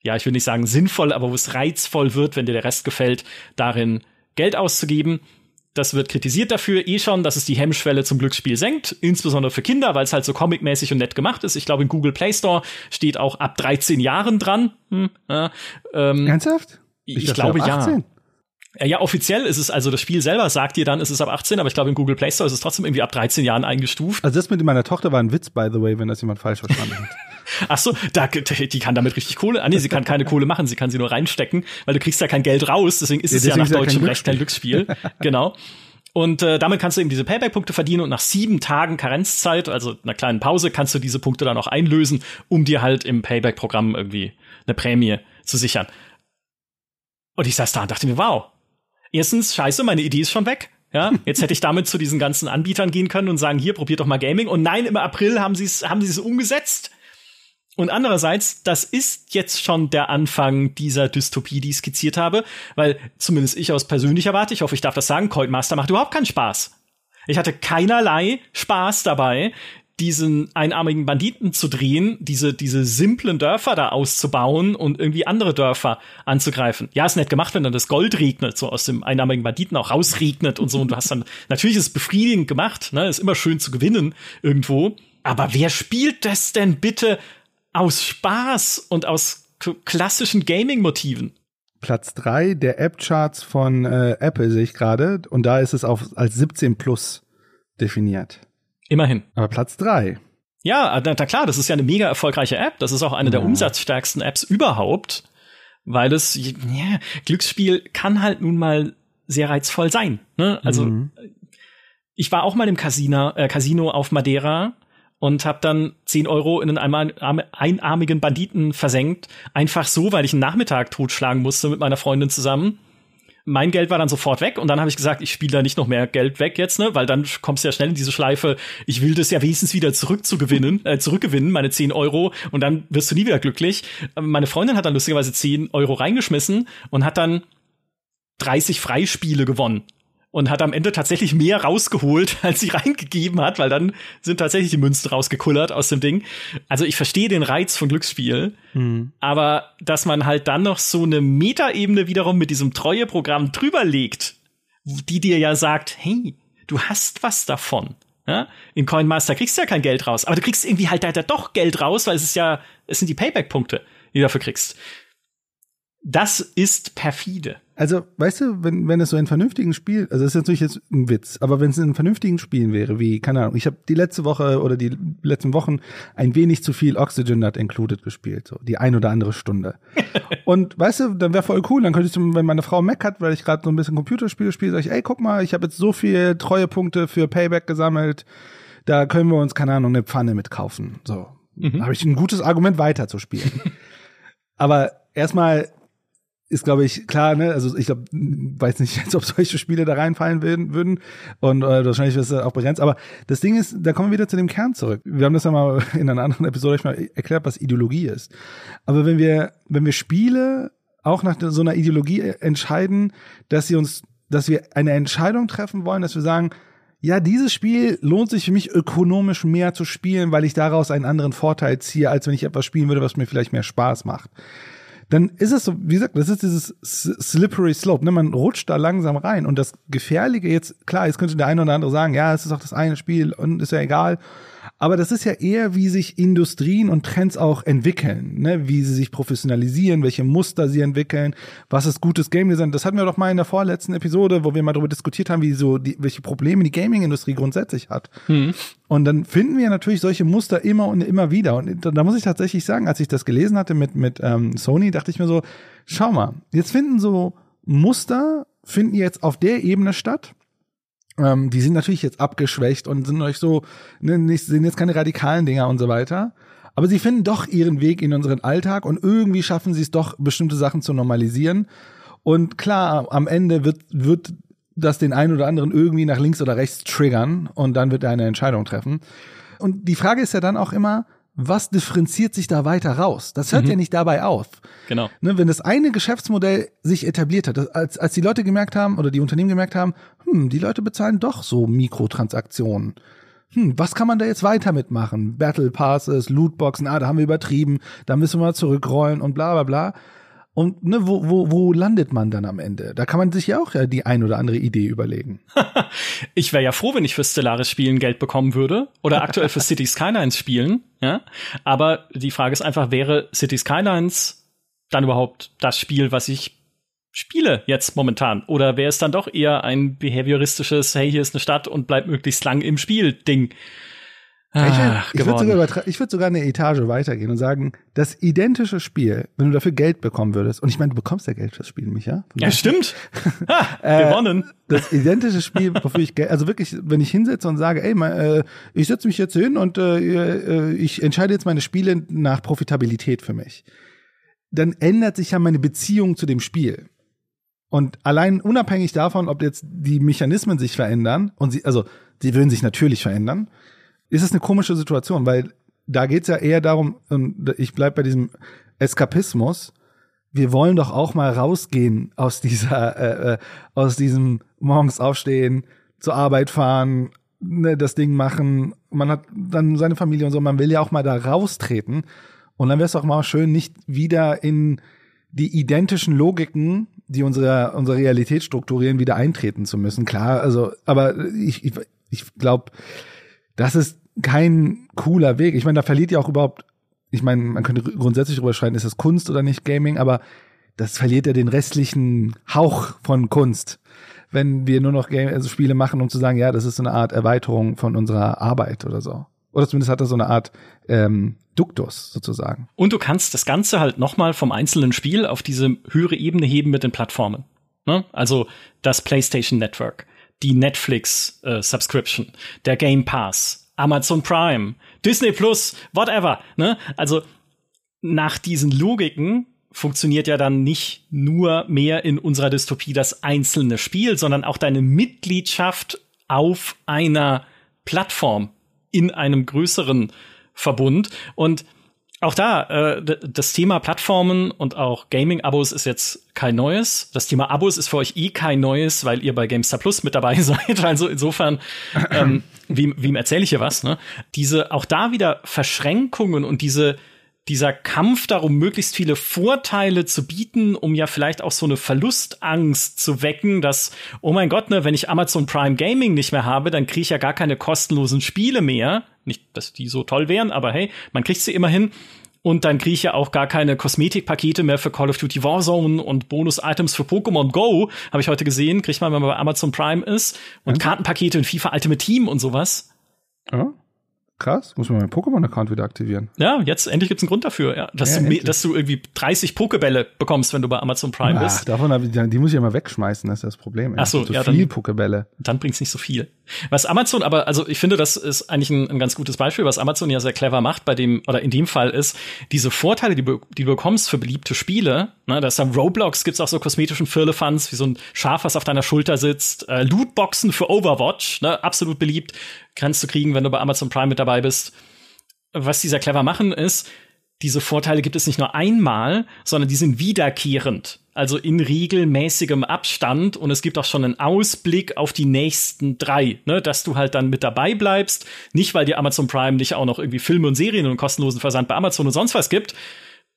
ja, ich will nicht sagen sinnvoll, aber wo es reizvoll wird, wenn dir der Rest gefällt, darin Geld auszugeben. Das wird kritisiert dafür eh schon, dass es die Hemmschwelle zum Glücksspiel senkt, insbesondere für Kinder, weil es halt so comicmäßig und nett gemacht ist. Ich glaube, im Google Play Store steht auch ab 13 Jahren dran. Hm, äh,
ähm, Ernsthaft?
Ich, ich glaube ja. Ja, offiziell ist es, also das Spiel selber sagt dir dann, ist es ab 18, aber ich glaube, im Google Play Store ist es trotzdem irgendwie ab 13 Jahren eingestuft.
Also das mit meiner Tochter war ein Witz, by the way, wenn das jemand falsch verstanden hat.
Ach so, da, die kann damit richtig Kohle. Ah, nee, sie kann keine Kohle machen, sie kann sie nur reinstecken, weil du kriegst ja kein Geld raus, deswegen ist ja, es ja nach deutschem Recht kein Glücksspiel. genau. Und äh, damit kannst du eben diese Payback-Punkte verdienen und nach sieben Tagen Karenzzeit, also einer kleinen Pause, kannst du diese Punkte dann auch einlösen, um dir halt im Payback-Programm irgendwie eine Prämie zu sichern. Und ich saß da und dachte mir, wow, erstens, scheiße, meine Idee ist schon weg. Ja, jetzt hätte ich damit zu diesen ganzen Anbietern gehen können und sagen, hier, probiert doch mal Gaming. Und nein, im April haben sie es, haben sie es umgesetzt. Und andererseits, das ist jetzt schon der Anfang dieser Dystopie, die ich skizziert habe, weil zumindest ich aus persönlicher Warte, ich hoffe, ich darf das sagen, Coinmaster macht überhaupt keinen Spaß. Ich hatte keinerlei Spaß dabei, diesen einarmigen Banditen zu drehen, diese, diese simplen Dörfer da auszubauen und irgendwie andere Dörfer anzugreifen. Ja, ist nett gemacht, wenn dann das Gold regnet, so aus dem einarmigen Banditen auch rausregnet und so. Und du hast dann, natürlich ist es befriedigend gemacht, ne, ist immer schön zu gewinnen irgendwo. Aber wer spielt das denn bitte aus Spaß und aus klassischen Gaming-Motiven?
Platz drei der App-Charts von äh, Apple sehe ich gerade. Und da ist es auf, als 17 plus definiert.
Immerhin.
Aber Platz drei.
Ja, na, na, klar, das ist ja eine mega erfolgreiche App. Das ist auch eine ja. der umsatzstärksten Apps überhaupt, weil es, ja, Glücksspiel kann halt nun mal sehr reizvoll sein. Ne? Also, mhm. ich war auch mal im Casino, äh, Casino auf Madeira und habe dann 10 Euro in einen einarmigen Banditen versenkt. Einfach so, weil ich einen Nachmittag totschlagen musste mit meiner Freundin zusammen. Mein Geld war dann sofort weg und dann habe ich gesagt, ich spiele da nicht noch mehr Geld weg jetzt, ne, weil dann kommst du ja schnell in diese Schleife, ich will das ja wenigstens wieder zurückzugewinnen, äh, zurückgewinnen, meine 10 Euro. Und dann wirst du nie wieder glücklich. Meine Freundin hat dann lustigerweise 10 Euro reingeschmissen und hat dann 30 Freispiele gewonnen und hat am Ende tatsächlich mehr rausgeholt, als sie reingegeben hat, weil dann sind tatsächlich die Münzen rausgekullert aus dem Ding. Also ich verstehe den Reiz von Glücksspiel, mhm. aber dass man halt dann noch so eine Metaebene wiederum mit diesem Treueprogramm drüber legt, die dir ja sagt, hey, du hast was davon. Ja? In Coinmaster kriegst du ja kein Geld raus, aber du kriegst irgendwie halt da doch Geld raus, weil es ist ja, es sind die Payback-Punkte, die du dafür kriegst. Das ist perfide.
Also, weißt du, wenn, wenn es so ein vernünftigen Spiel, also das ist natürlich jetzt ein Witz, aber wenn es in vernünftigen Spielen wäre, wie, keine Ahnung, ich habe die letzte Woche oder die letzten Wochen ein wenig zu viel Oxygen Not Included gespielt, so die ein oder andere Stunde. Und weißt du, dann wäre voll cool, dann könnte ich, wenn meine Frau Mac hat, weil ich gerade so ein bisschen Computerspiele spiele, sage ich, ey, guck mal, ich habe jetzt so viel Treuepunkte für Payback gesammelt, da können wir uns, keine Ahnung, eine Pfanne mitkaufen. So, mhm. habe ich ein gutes Argument weiter zu spielen. aber erstmal ist, glaube ich, klar, ne? Also ich glaube, weiß nicht, ob solche Spiele da reinfallen würden, würden. und äh, wahrscheinlich ist das auch begrenzt. Aber das Ding ist, da kommen wir wieder zu dem Kern zurück. Wir haben das ja mal in einer anderen Episode mal erklärt, was Ideologie ist. Aber wenn wir, wenn wir Spiele auch nach so einer Ideologie entscheiden, dass sie uns, dass wir eine Entscheidung treffen wollen, dass wir sagen, ja, dieses Spiel lohnt sich für mich ökonomisch mehr zu spielen, weil ich daraus einen anderen Vorteil ziehe, als wenn ich etwas spielen würde, was mir vielleicht mehr Spaß macht dann ist es so, wie gesagt, das ist dieses slippery slope, ne? Man rutscht da langsam rein und das Gefährliche jetzt, klar, jetzt könnte der eine oder andere sagen, ja, es ist auch das eine Spiel und ist ja egal. Aber das ist ja eher, wie sich Industrien und Trends auch entwickeln, ne? wie sie sich professionalisieren, welche Muster sie entwickeln, was ist gutes Game Design. Das hatten wir doch mal in der vorletzten Episode, wo wir mal darüber diskutiert haben, wie so die, welche Probleme die Gaming-Industrie grundsätzlich hat. Mhm. Und dann finden wir natürlich solche Muster immer und immer wieder. Und da muss ich tatsächlich sagen, als ich das gelesen hatte mit, mit ähm, Sony, dachte ich mir so, schau mal, jetzt finden so Muster, finden jetzt auf der Ebene statt ähm, die sind natürlich jetzt abgeschwächt und sind euch so, ne, nicht, sind jetzt keine radikalen Dinger und so weiter. Aber sie finden doch ihren Weg in unseren Alltag und irgendwie schaffen sie es doch, bestimmte Sachen zu normalisieren. Und klar, am Ende wird, wird das den einen oder anderen irgendwie nach links oder rechts triggern und dann wird er eine Entscheidung treffen. Und die Frage ist ja dann auch immer, was differenziert sich da weiter raus? Das hört mhm. ja nicht dabei auf.
Genau.
Ne, wenn das eine Geschäftsmodell sich etabliert hat, als, als die Leute gemerkt haben oder die Unternehmen gemerkt haben, hm, die Leute bezahlen doch so Mikrotransaktionen. Hm, was kann man da jetzt weiter mitmachen? Battle Passes, Lootboxen, ah, da haben wir übertrieben, da müssen wir mal zurückrollen und bla bla bla. Und ne, wo, wo, wo landet man dann am Ende? Da kann man sich ja auch ja die ein oder andere Idee überlegen.
ich wäre ja froh, wenn ich für Stellaris Spielen Geld bekommen würde oder aktuell für City Skylines spielen. Ja, aber die Frage ist einfach, wäre City Skylines dann überhaupt das Spiel, was ich spiele jetzt momentan? Oder wäre es dann doch eher ein behavioristisches, hey, hier ist eine Stadt und bleib möglichst lang im Spiel Ding?
Ach, ich, würde sogar, ich würd sogar eine Etage weitergehen und sagen, das identische Spiel, wenn du dafür Geld bekommen würdest, und ich meine, du bekommst ja Geld fürs Spiel, Micha.
Ja, stimmt. ha, äh, gewonnen.
Das identische Spiel, wofür ich Geld, also wirklich, wenn ich hinsetze und sage, ey, äh, ich setze mich jetzt hin und äh, äh, ich entscheide jetzt meine Spiele nach Profitabilität für mich, dann ändert sich ja meine Beziehung zu dem Spiel. Und allein unabhängig davon, ob jetzt die Mechanismen sich verändern, und sie, also, sie würden sich natürlich verändern, ist es eine komische Situation, weil da geht's ja eher darum, und ich bleib bei diesem Eskapismus, wir wollen doch auch mal rausgehen aus dieser, äh, äh, aus diesem morgens aufstehen, zur Arbeit fahren, ne, das Ding machen. Man hat dann seine Familie und so, man will ja auch mal da raustreten. Und dann wäre es doch mal schön, nicht wieder in die identischen Logiken, die unsere, unsere Realität strukturieren, wieder eintreten zu müssen. Klar, also, aber ich, ich, ich glaube, das ist kein cooler Weg. Ich meine, da verliert ja auch überhaupt, ich meine, man könnte grundsätzlich drüber schreiben, ist das Kunst oder nicht Gaming, aber das verliert ja den restlichen Hauch von Kunst, wenn wir nur noch Game, also Spiele machen, um zu sagen, ja, das ist so eine Art Erweiterung von unserer Arbeit oder so. Oder zumindest hat das so eine Art ähm, Duktus sozusagen.
Und du kannst das Ganze halt nochmal vom einzelnen Spiel auf diese höhere Ebene heben mit den Plattformen. Ne? Also das PlayStation Network, die Netflix äh, Subscription, der Game Pass, Amazon Prime, Disney Plus, whatever. Ne? Also nach diesen Logiken funktioniert ja dann nicht nur mehr in unserer Dystopie das einzelne Spiel, sondern auch deine Mitgliedschaft auf einer Plattform in einem größeren Verbund. Und auch da, äh, das Thema Plattformen und auch Gaming-Abos ist jetzt kein neues. Das Thema Abos ist für euch eh kein neues, weil ihr bei GameStar Plus mit dabei seid. Also insofern, ähm, wem, wem erzähle ich hier was? Ne? Diese, auch da wieder Verschränkungen und diese, dieser Kampf darum, möglichst viele Vorteile zu bieten, um ja vielleicht auch so eine Verlustangst zu wecken, dass, oh mein Gott, ne, wenn ich Amazon Prime Gaming nicht mehr habe, dann kriege ich ja gar keine kostenlosen Spiele mehr. Nicht, dass die so toll wären, aber hey, man kriegt sie immerhin. Und dann kriege ich ja auch gar keine Kosmetikpakete mehr für Call of Duty Warzone und Bonus-Items für Pokémon Go, habe ich heute gesehen, kriegt man, wenn man bei Amazon Prime ist. Und mhm. Kartenpakete in FIFA Ultimate Team und sowas.
Ja. Krass, muss man meinen Pokémon-Account wieder aktivieren.
Ja, jetzt endlich gibt's einen Grund dafür, ja, dass, ja, du, dass du irgendwie 30 Pokebälle bekommst, wenn du bei Amazon Prime Ach, bist.
Davon, die muss ich immer wegschmeißen, das ist das Problem.
Ach so,
so
ja,
viel dann, Pokebälle.
Dann bringt's nicht so viel. Was Amazon aber, also ich finde, das ist eigentlich ein, ein, ganz gutes Beispiel, was Amazon ja sehr clever macht bei dem, oder in dem Fall ist, diese Vorteile, die, die du bekommst für beliebte Spiele, ne, da ist dann Roblox, gibt's auch so kosmetischen Firlefanz, wie so ein Schaf, was auf deiner Schulter sitzt, äh, Lootboxen für Overwatch, ne, absolut beliebt, kannst du kriegen, wenn du bei Amazon Prime mit dabei bist. Was die sehr clever machen, ist, diese Vorteile gibt es nicht nur einmal, sondern die sind wiederkehrend. Also in regelmäßigem Abstand und es gibt auch schon einen Ausblick auf die nächsten drei, ne, dass du halt dann mit dabei bleibst. Nicht, weil dir Amazon Prime nicht auch noch irgendwie Filme und Serien und kostenlosen Versand bei Amazon und sonst was gibt,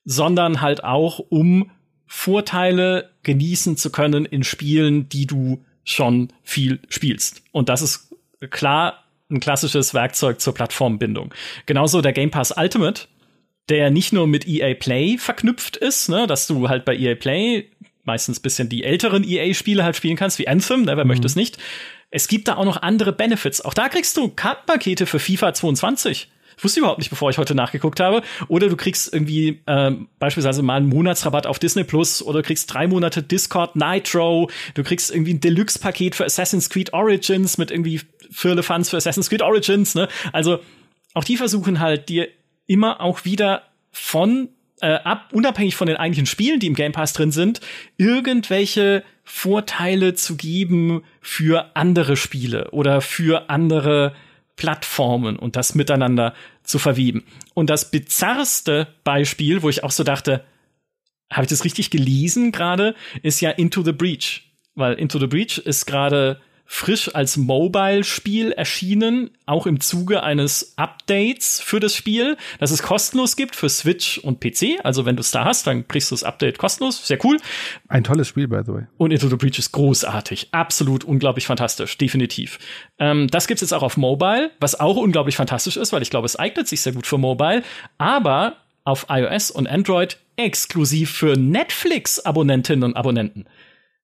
sondern halt auch, um Vorteile genießen zu können in Spielen, die du schon viel spielst. Und das ist klar ein klassisches Werkzeug zur Plattformbindung. Genauso der Game Pass Ultimate, der nicht nur mit EA Play verknüpft ist, ne, dass du halt bei EA Play meistens bisschen die älteren EA-Spiele halt spielen kannst, wie Anthem, ne, wer mhm. möchte es nicht. Es gibt da auch noch andere Benefits. Auch da kriegst du Kartenpakete für FIFA 22. Ich wusste überhaupt nicht, bevor ich heute nachgeguckt habe. Oder du kriegst irgendwie ähm, beispielsweise mal einen Monatsrabatt auf Disney Plus oder du kriegst drei Monate Discord Nitro. Du kriegst irgendwie ein Deluxe-Paket für Assassin's Creed Origins mit irgendwie Firlefanz für Assassin's Creed Origins. Ne? Also auch die versuchen halt dir immer auch wieder von äh, ab, unabhängig von den eigentlichen Spielen, die im Game Pass drin sind, irgendwelche Vorteile zu geben für andere Spiele oder für andere Plattformen und das miteinander zu verweben. Und das bizarrste Beispiel, wo ich auch so dachte, habe ich das richtig gelesen gerade, ist ja Into the Breach. Weil Into the Breach ist gerade frisch als Mobile-Spiel erschienen, auch im Zuge eines Updates für das Spiel, das es kostenlos gibt für Switch und PC. Also wenn du es da hast, dann kriegst du das Update kostenlos. Sehr cool.
Ein tolles Spiel, by the way.
Und Into the Breach ist großartig. Absolut unglaublich fantastisch. Definitiv. Ähm, das gibt's jetzt auch auf Mobile, was auch unglaublich fantastisch ist, weil ich glaube, es eignet sich sehr gut für Mobile. Aber auf iOS und Android exklusiv für Netflix-Abonnentinnen und Abonnenten.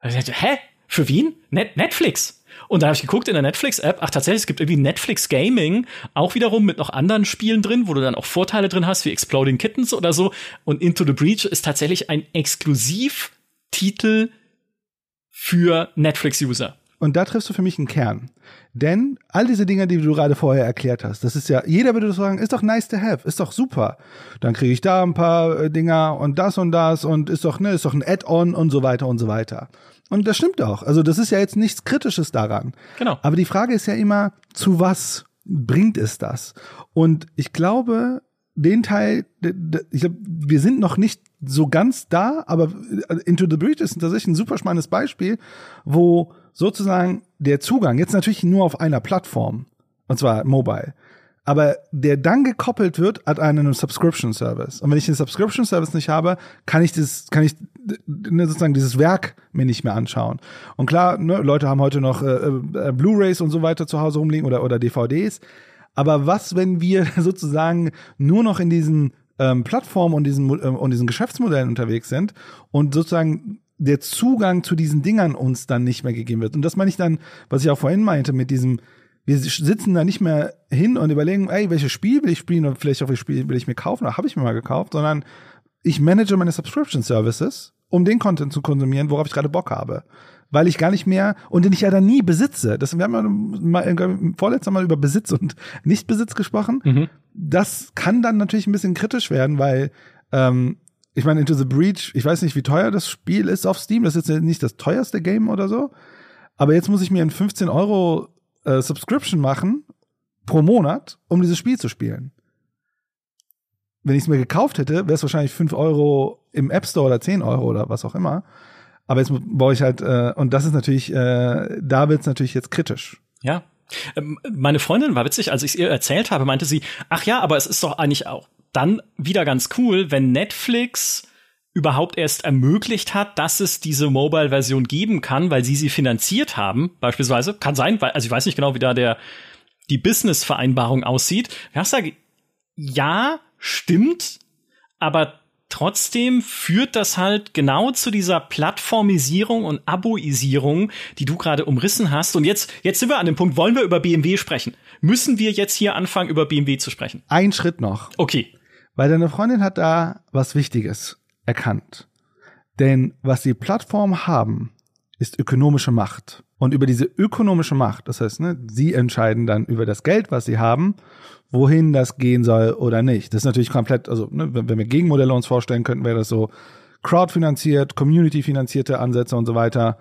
Hä? Für wen? Net Netflix? Und da habe ich geguckt in der Netflix-App, ach tatsächlich, es gibt irgendwie Netflix Gaming, auch wiederum mit noch anderen Spielen drin, wo du dann auch Vorteile drin hast, wie Exploding Kittens oder so. Und Into the Breach ist tatsächlich ein Exklusivtitel für Netflix-User.
Und da triffst du für mich einen Kern. Denn all diese Dinge, die du gerade vorher erklärt hast, das ist ja, jeder würde sagen, ist doch nice to have, ist doch super. Dann kriege ich da ein paar äh, Dinger und das und das und ist doch, ne, ist doch ein Add-on und so weiter und so weiter. Und das stimmt auch. Also das ist ja jetzt nichts Kritisches daran.
Genau.
Aber die Frage ist ja immer, zu was bringt es das? Und ich glaube, den Teil, ich glaube, wir sind noch nicht so ganz da, aber Into the Breach ist tatsächlich ein super spannendes Beispiel, wo sozusagen der Zugang jetzt natürlich nur auf einer Plattform, und zwar mobile, aber der dann gekoppelt wird an einen Subscription Service. Und wenn ich den Subscription Service nicht habe, kann ich das, kann ich ne, sozusagen dieses Werk mir nicht mehr anschauen. Und klar, ne, Leute haben heute noch äh, äh, Blu-rays und so weiter zu Hause rumliegen oder oder DVDs. Aber was, wenn wir sozusagen nur noch in diesen ähm, Plattformen und diesen äh, und diesen Geschäftsmodellen unterwegs sind und sozusagen der Zugang zu diesen Dingern uns dann nicht mehr gegeben wird. Und das meine ich dann, was ich auch vorhin meinte mit diesem wir sitzen da nicht mehr hin und überlegen, ey, welches Spiel will ich spielen oder vielleicht auch welches Spiel will ich mir kaufen oder habe ich mir mal gekauft, sondern ich manage meine Subscription Services, um den Content zu konsumieren, worauf ich gerade Bock habe. Weil ich gar nicht mehr, und den ich ja dann nie besitze. Das, wir haben ja mal, vorletzter Mal über Besitz und Nichtbesitz gesprochen. Mhm. Das kann dann natürlich ein bisschen kritisch werden, weil ähm, ich meine, Into the Breach, ich weiß nicht, wie teuer das Spiel ist auf Steam. Das ist jetzt nicht das teuerste Game oder so. Aber jetzt muss ich mir ein 15 Euro äh, Subscription machen pro Monat, um dieses Spiel zu spielen. Wenn ich es mir gekauft hätte, wäre es wahrscheinlich 5 Euro im App Store oder 10 Euro oder was auch immer. Aber jetzt baue ich halt, äh, und das ist natürlich, äh, da wird es natürlich jetzt kritisch.
Ja. Ähm, meine Freundin war witzig, als ich es ihr erzählt habe, meinte sie, ach ja, aber es ist doch eigentlich auch dann wieder ganz cool, wenn Netflix überhaupt erst ermöglicht hat, dass es diese Mobile-Version geben kann, weil sie sie finanziert haben, beispielsweise. Kann sein, weil, also ich weiß nicht genau, wie da der, die Business-Vereinbarung aussieht. Ja, sage, ja, stimmt, aber trotzdem führt das halt genau zu dieser Plattformisierung und Aboisierung, die du gerade umrissen hast. Und jetzt, jetzt sind wir an dem Punkt, wollen wir über BMW sprechen? Müssen wir jetzt hier anfangen, über BMW zu sprechen?
Ein Schritt noch.
Okay.
Weil deine Freundin hat da was Wichtiges erkannt. Denn was die Plattformen haben, ist ökonomische Macht. Und über diese ökonomische Macht, das heißt, ne, sie entscheiden dann über das Geld, was sie haben, wohin das gehen soll oder nicht. Das ist natürlich komplett, also ne, wenn wir Gegenmodelle uns vorstellen könnten, wäre das so crowdfinanziert, community-finanzierte Ansätze und so weiter.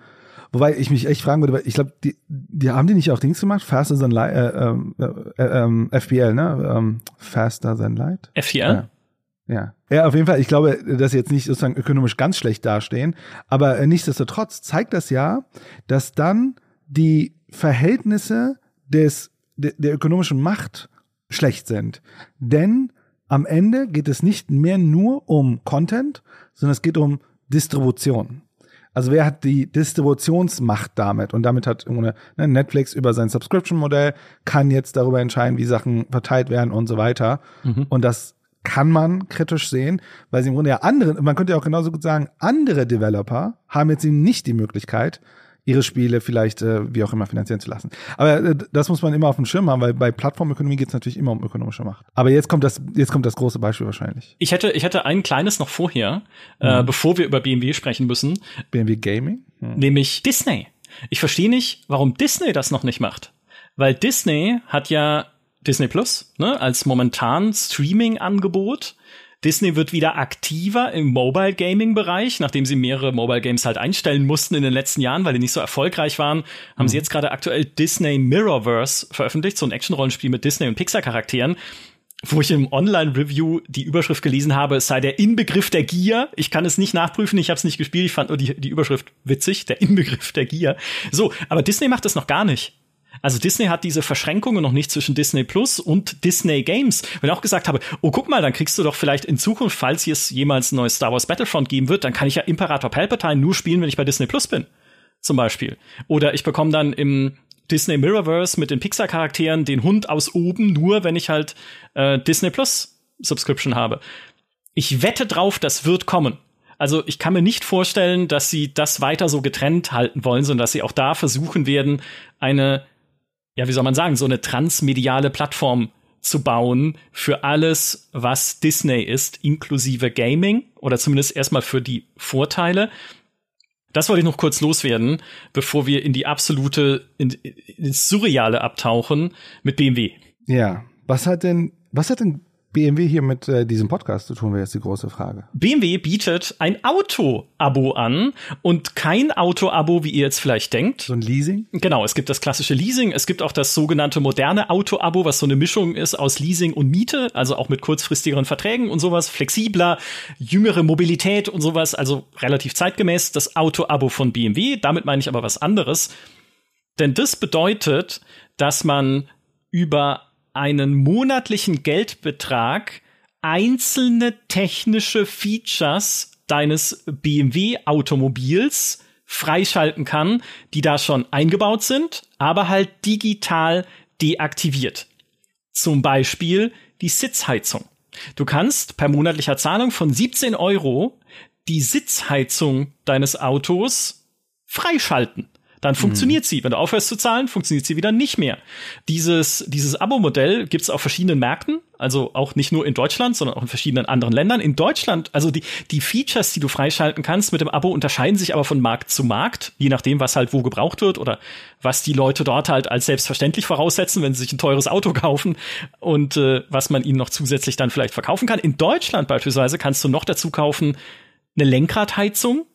Wobei ich mich echt fragen würde, weil ich glaube, die, die haben die nicht auch Dings gemacht? Faster than Light, äh, ähm, äh, äh, FBL, ne? Ähm, Faster than Light?
FBL?
Ja. Ja. ja, auf jeden Fall. Ich glaube, dass sie jetzt nicht sozusagen ökonomisch ganz schlecht dastehen, aber äh, nichtsdestotrotz zeigt das ja, dass dann die Verhältnisse des der, der ökonomischen Macht schlecht sind. Denn am Ende geht es nicht mehr nur um Content, sondern es geht um Distribution. Also wer hat die Distributionsmacht damit? Und damit hat ne, Netflix über sein Subscription-Modell kann jetzt darüber entscheiden, wie Sachen verteilt werden und so weiter. Mhm. Und das kann man kritisch sehen, weil sie im Grunde ja andere, man könnte ja auch genauso gut sagen, andere Developer haben jetzt eben nicht die Möglichkeit, ihre Spiele vielleicht äh, wie auch immer finanzieren zu lassen. Aber äh, das muss man immer auf dem Schirm haben, weil bei Plattformökonomie geht es natürlich immer um ökonomische Macht. Aber jetzt kommt das, jetzt kommt das große Beispiel wahrscheinlich.
Ich hätte, ich hätte ein kleines noch vorher, äh, mhm. äh, bevor wir über BMW sprechen müssen.
BMW Gaming?
Mhm. Nämlich Disney. Ich verstehe nicht, warum Disney das noch nicht macht. Weil Disney hat ja Disney Plus, ne, als momentan Streaming-Angebot. Disney wird wieder aktiver im Mobile Gaming Bereich, nachdem sie mehrere Mobile Games halt einstellen mussten in den letzten Jahren, weil die nicht so erfolgreich waren, haben mhm. sie jetzt gerade aktuell Disney Mirrorverse veröffentlicht, so ein Action-Rollenspiel mit Disney und Pixar Charakteren wo ich im Online-Review die Überschrift gelesen habe, es sei der Inbegriff der Gier. Ich kann es nicht nachprüfen, ich habe es nicht gespielt, ich fand nur die, die Überschrift witzig, der Inbegriff der Gier. So, aber Disney macht das noch gar nicht. Also Disney hat diese Verschränkungen noch nicht zwischen Disney Plus und Disney Games. Wenn ich auch gesagt habe, oh guck mal, dann kriegst du doch vielleicht in Zukunft, falls es jemals ein neues Star Wars Battlefront geben wird, dann kann ich ja Imperator Palpatine nur spielen, wenn ich bei Disney Plus bin. Zum Beispiel. Oder ich bekomme dann im Disney Mirrorverse mit den Pixar-Charakteren den Hund aus oben, nur wenn ich halt äh, Disney Plus Subscription habe. Ich wette drauf, das wird kommen. Also ich kann mir nicht vorstellen, dass sie das weiter so getrennt halten wollen, sondern dass sie auch da versuchen werden, eine ja, wie soll man sagen, so eine transmediale Plattform zu bauen für alles, was Disney ist, inklusive Gaming oder zumindest erstmal für die Vorteile. Das wollte ich noch kurz loswerden, bevor wir in die absolute, in, ins Surreale abtauchen mit BMW.
Ja, was hat denn, was hat denn BMW hier mit äh, diesem Podcast zu tun, wäre jetzt die große Frage.
BMW bietet ein Auto-Abo an und kein Auto-Abo, wie ihr jetzt vielleicht denkt.
So ein Leasing?
Genau, es gibt das klassische Leasing, es gibt auch das sogenannte moderne Auto-Abo, was so eine Mischung ist aus Leasing und Miete, also auch mit kurzfristigeren Verträgen und sowas, flexibler, jüngere Mobilität und sowas, also relativ zeitgemäß das Auto-Abo von BMW. Damit meine ich aber was anderes. Denn das bedeutet, dass man über einen monatlichen Geldbetrag einzelne technische Features deines BMW-Automobils freischalten kann, die da schon eingebaut sind, aber halt digital deaktiviert. Zum Beispiel die Sitzheizung. Du kannst per monatlicher Zahlung von 17 Euro die Sitzheizung deines Autos freischalten dann funktioniert mhm. sie. Wenn du aufhörst zu zahlen, funktioniert sie wieder nicht mehr. Dieses, dieses Abo-Modell gibt es auf verschiedenen Märkten, also auch nicht nur in Deutschland, sondern auch in verschiedenen anderen Ländern. In Deutschland, also die, die Features, die du freischalten kannst mit dem Abo, unterscheiden sich aber von Markt zu Markt, je nachdem, was halt wo gebraucht wird oder was die Leute dort halt als selbstverständlich voraussetzen, wenn sie sich ein teures Auto kaufen und äh, was man ihnen noch zusätzlich dann vielleicht verkaufen kann. In Deutschland beispielsweise kannst du noch dazu kaufen eine Lenkradheizung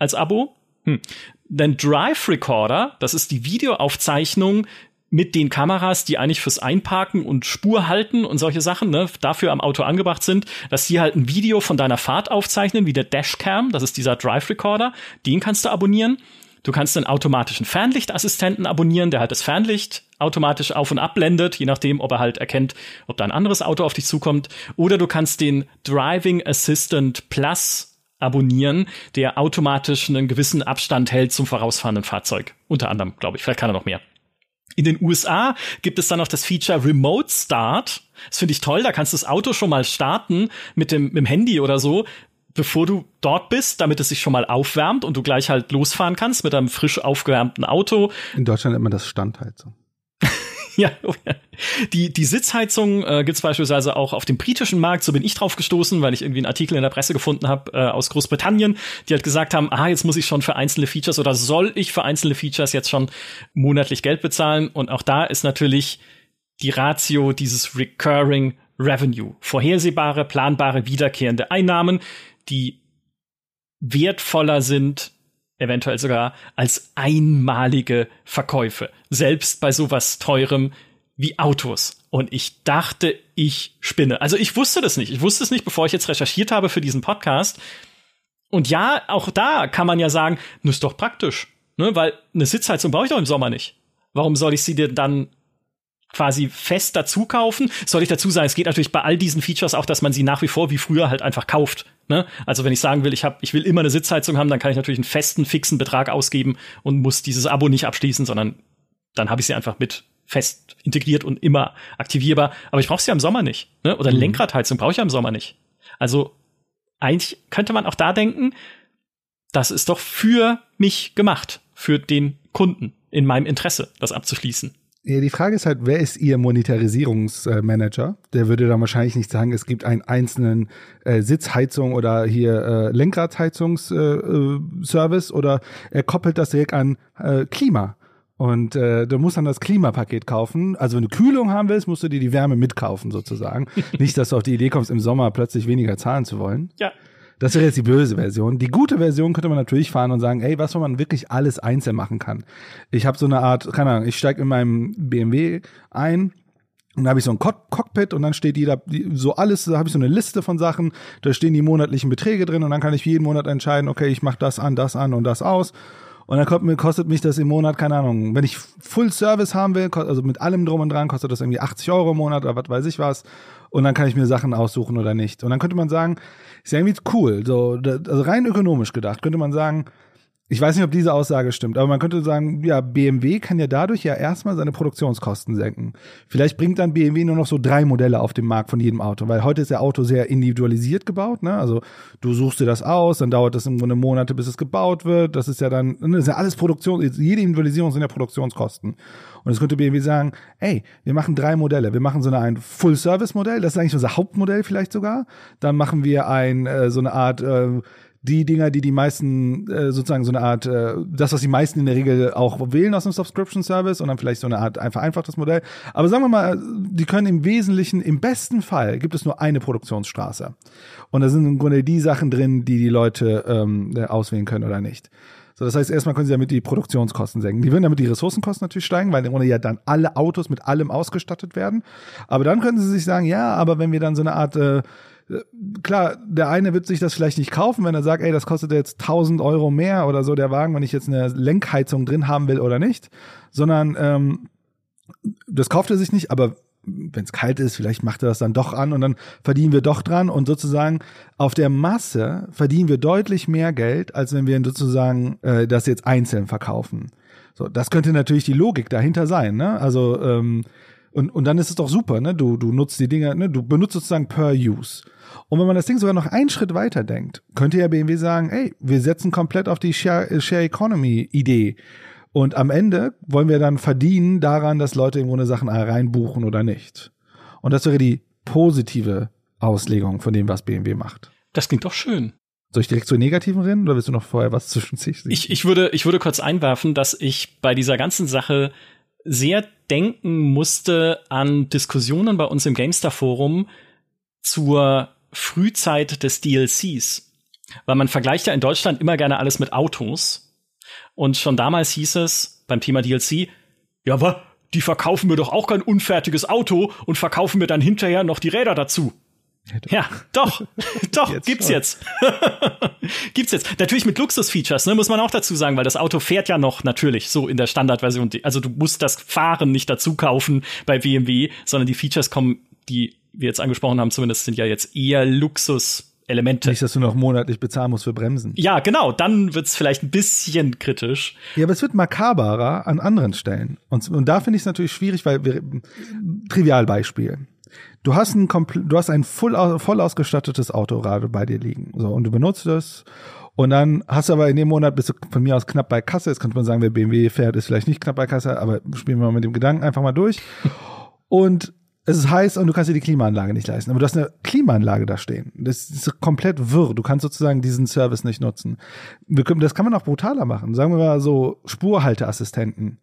als Abo. Hm. Denn Drive Recorder, das ist die Videoaufzeichnung mit den Kameras, die eigentlich fürs Einparken und Spur halten und solche Sachen, ne, dafür am Auto angebracht sind, dass die halt ein Video von deiner Fahrt aufzeichnen, wie der Dashcam, das ist dieser Drive Recorder, den kannst du abonnieren. Du kannst einen automatischen Fernlichtassistenten abonnieren, der halt das Fernlicht automatisch auf und abblendet, je nachdem, ob er halt erkennt, ob da ein anderes Auto auf dich zukommt. Oder du kannst den Driving Assistant Plus abonnieren, der automatisch einen gewissen Abstand hält zum vorausfahrenden Fahrzeug. Unter anderem, glaube ich. Vielleicht kann er noch mehr. In den USA gibt es dann noch das Feature Remote Start. Das finde ich toll. Da kannst du das Auto schon mal starten mit dem, mit dem Handy oder so, bevor du dort bist, damit es sich schon mal aufwärmt und du gleich halt losfahren kannst mit einem frisch aufgewärmten Auto.
In Deutschland immer das Standheizung.
Ja. Die, die Sitzheizung äh, gibt es beispielsweise auch auf dem britischen Markt. So bin ich drauf gestoßen, weil ich irgendwie einen Artikel in der Presse gefunden habe äh, aus Großbritannien, die halt gesagt haben, ah, jetzt muss ich schon für einzelne Features oder soll ich für einzelne Features jetzt schon monatlich Geld bezahlen? Und auch da ist natürlich die Ratio dieses Recurring Revenue. Vorhersehbare, planbare, wiederkehrende Einnahmen, die wertvoller sind eventuell sogar als einmalige Verkäufe, selbst bei sowas teurem wie Autos. Und ich dachte, ich spinne. Also ich wusste das nicht. Ich wusste es nicht, bevor ich jetzt recherchiert habe für diesen Podcast. Und ja, auch da kann man ja sagen, das ist doch praktisch, ne? weil eine Sitzheizung brauche ich doch im Sommer nicht. Warum soll ich sie dir dann quasi fest dazu kaufen. Soll ich dazu sagen, es geht natürlich bei all diesen Features auch, dass man sie nach wie vor wie früher halt einfach kauft. Ne? Also wenn ich sagen will, ich habe, ich will immer eine Sitzheizung haben, dann kann ich natürlich einen festen, fixen Betrag ausgeben und muss dieses Abo nicht abschließen, sondern dann habe ich sie einfach mit fest integriert und immer aktivierbar. Aber ich brauche sie ja im Sommer nicht. Ne? Oder mhm. Lenkradheizung brauche ich ja im Sommer nicht. Also eigentlich könnte man auch da denken, das ist doch für mich gemacht, für den Kunden in meinem Interesse, das abzuschließen.
Ja, die Frage ist halt, wer ist Ihr Monetarisierungsmanager? Der würde dann wahrscheinlich nicht sagen, es gibt einen einzelnen äh, Sitzheizung oder hier äh, Lenkradheizungsservice äh, oder er koppelt das direkt an äh, Klima. Und äh, du musst dann das Klimapaket kaufen. Also wenn du Kühlung haben willst, musst du dir die Wärme mitkaufen sozusagen. nicht, dass du auf die Idee kommst, im Sommer plötzlich weniger zahlen zu wollen.
Ja.
Das wäre jetzt die böse Version. Die gute Version könnte man natürlich fahren und sagen, ey, was, wo man wirklich alles einzeln machen kann. Ich habe so eine Art, keine Ahnung, ich steige in meinem BMW ein und da habe ich so ein Cockpit und dann steht jeder so alles, da habe ich so eine Liste von Sachen, da stehen die monatlichen Beträge drin und dann kann ich jeden Monat entscheiden, okay, ich mache das an, das an und das aus. Und dann kostet, kostet mich das im Monat, keine Ahnung, wenn ich Full Service haben will, also mit allem drum und dran, kostet das irgendwie 80 Euro im Monat oder was weiß ich was. Und dann kann ich mir Sachen aussuchen oder nicht. Und dann könnte man sagen, ist ja irgendwie cool. So, also rein ökonomisch gedacht, könnte man sagen, ich weiß nicht, ob diese Aussage stimmt, aber man könnte sagen, ja, BMW kann ja dadurch ja erstmal seine Produktionskosten senken. Vielleicht bringt dann BMW nur noch so drei Modelle auf den Markt von jedem Auto, weil heute ist der Auto sehr individualisiert gebaut, ne? Also du suchst dir das aus, dann dauert das im Grunde Monate, bis es gebaut wird. Das ist ja dann, ne, das ist ja alles Produktion, jede Individualisierung sind ja Produktionskosten. Und es könnte BMW sagen, ey, wir machen drei Modelle. Wir machen so eine, ein Full-Service-Modell, das ist eigentlich unser Hauptmodell vielleicht sogar. Dann machen wir ein, äh, so eine Art, äh, die Dinger, die die meisten äh, sozusagen so eine Art, äh, das, was die meisten in der Regel auch wählen aus einem Subscription Service und dann vielleicht so eine Art ein vereinfachtes Modell. Aber sagen wir mal, die können im Wesentlichen, im besten Fall gibt es nur eine Produktionsstraße. Und da sind im Grunde die Sachen drin, die die Leute ähm, auswählen können oder nicht. So, das heißt, erstmal können sie damit die Produktionskosten senken. Die würden damit die Ressourcenkosten natürlich steigen, weil im Grunde ja dann alle Autos mit allem ausgestattet werden. Aber dann können sie sich sagen, ja, aber wenn wir dann so eine Art äh, klar, der eine wird sich das vielleicht nicht kaufen, wenn er sagt, ey, das kostet jetzt 1000 Euro mehr oder so der Wagen, wenn ich jetzt eine Lenkheizung drin haben will oder nicht, sondern ähm, das kauft er sich nicht, aber wenn es kalt ist, vielleicht macht er das dann doch an und dann verdienen wir doch dran und sozusagen auf der Masse verdienen wir deutlich mehr Geld, als wenn wir sozusagen äh, das jetzt einzeln verkaufen. So, das könnte natürlich die Logik dahinter sein, ne? Also ähm, und, und dann ist es doch super, ne? Du, du nutzt die Dinge, ne? Du benutzt sozusagen per Use. Und wenn man das Ding sogar noch einen Schritt weiter denkt, könnte ja BMW sagen, ey, wir setzen komplett auf die Share, Share Economy Idee. Und am Ende wollen wir dann verdienen daran, dass Leute irgendwo eine Sachen reinbuchen oder nicht. Und das wäre die positive Auslegung von dem, was BMW macht.
Das klingt doch schön.
Soll ich direkt zur negativen rennen oder willst du noch vorher was zwischen sich?
Ich, ich, würde, ich würde kurz einwerfen, dass ich bei dieser ganzen Sache sehr denken musste an Diskussionen bei uns im GameStar Forum zur Frühzeit des DLCs. Weil man vergleicht ja in Deutschland immer gerne alles mit Autos. Und schon damals hieß es beim Thema DLC, ja, aber die verkaufen mir doch auch kein unfertiges Auto und verkaufen mir dann hinterher noch die Räder dazu. Ja, doch, doch, jetzt gibt's schon. jetzt. gibt's jetzt. Natürlich mit Luxusfeatures, ne, muss man auch dazu sagen, weil das Auto fährt ja noch natürlich so in der Standardversion. Also du musst das Fahren nicht dazu kaufen bei BMW, sondern die Features kommen, die wir jetzt angesprochen haben, zumindest sind ja jetzt eher Luxus-Elemente.
Nicht, dass du noch monatlich bezahlen musst für Bremsen.
Ja, genau. Dann wird's vielleicht ein bisschen kritisch.
Ja, aber es wird makaberer an anderen Stellen. Und, und da finde ich es natürlich schwierig, weil wir, Trivialbeispiel. Du hast ein, du hast ein voll, voll ausgestattetes Autorad bei dir liegen. So, und du benutzt es Und dann hast du aber in dem Monat bist du von mir aus knapp bei Kasse. Jetzt könnte man sagen, wer BMW fährt, ist vielleicht nicht knapp bei Kasse, aber spielen wir mal mit dem Gedanken einfach mal durch. Und es ist heiß und du kannst dir die Klimaanlage nicht leisten. Aber du hast eine Klimaanlage da stehen. Das ist komplett wirr. Du kannst sozusagen diesen Service nicht nutzen. das kann man auch brutaler machen. Sagen wir mal so Spurhalteassistenten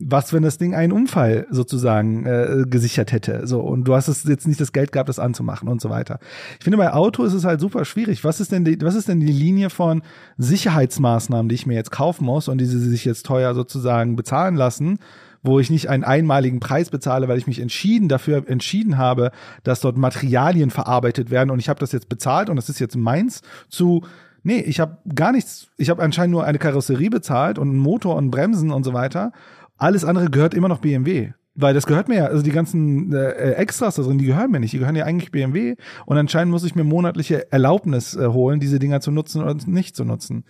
was, wenn das Ding einen Unfall sozusagen äh, gesichert hätte. So, und du hast es jetzt nicht das Geld gehabt, das anzumachen und so weiter. Ich finde, bei Auto ist es halt super schwierig. Was ist denn die, was ist denn die Linie von Sicherheitsmaßnahmen, die ich mir jetzt kaufen muss und die sie sich jetzt teuer sozusagen bezahlen lassen? Wo ich nicht einen einmaligen Preis bezahle, weil ich mich entschieden dafür entschieden habe, dass dort Materialien verarbeitet werden und ich habe das jetzt bezahlt und das ist jetzt meins zu nee, ich habe gar nichts, ich habe anscheinend nur eine Karosserie bezahlt und einen Motor und Bremsen und so weiter alles andere gehört immer noch BMW. Weil das gehört mir ja, also die ganzen äh, Extras da drin, die gehören mir nicht. Die gehören ja eigentlich BMW. Und anscheinend muss ich mir monatliche Erlaubnis äh, holen, diese Dinger zu nutzen oder nicht zu nutzen.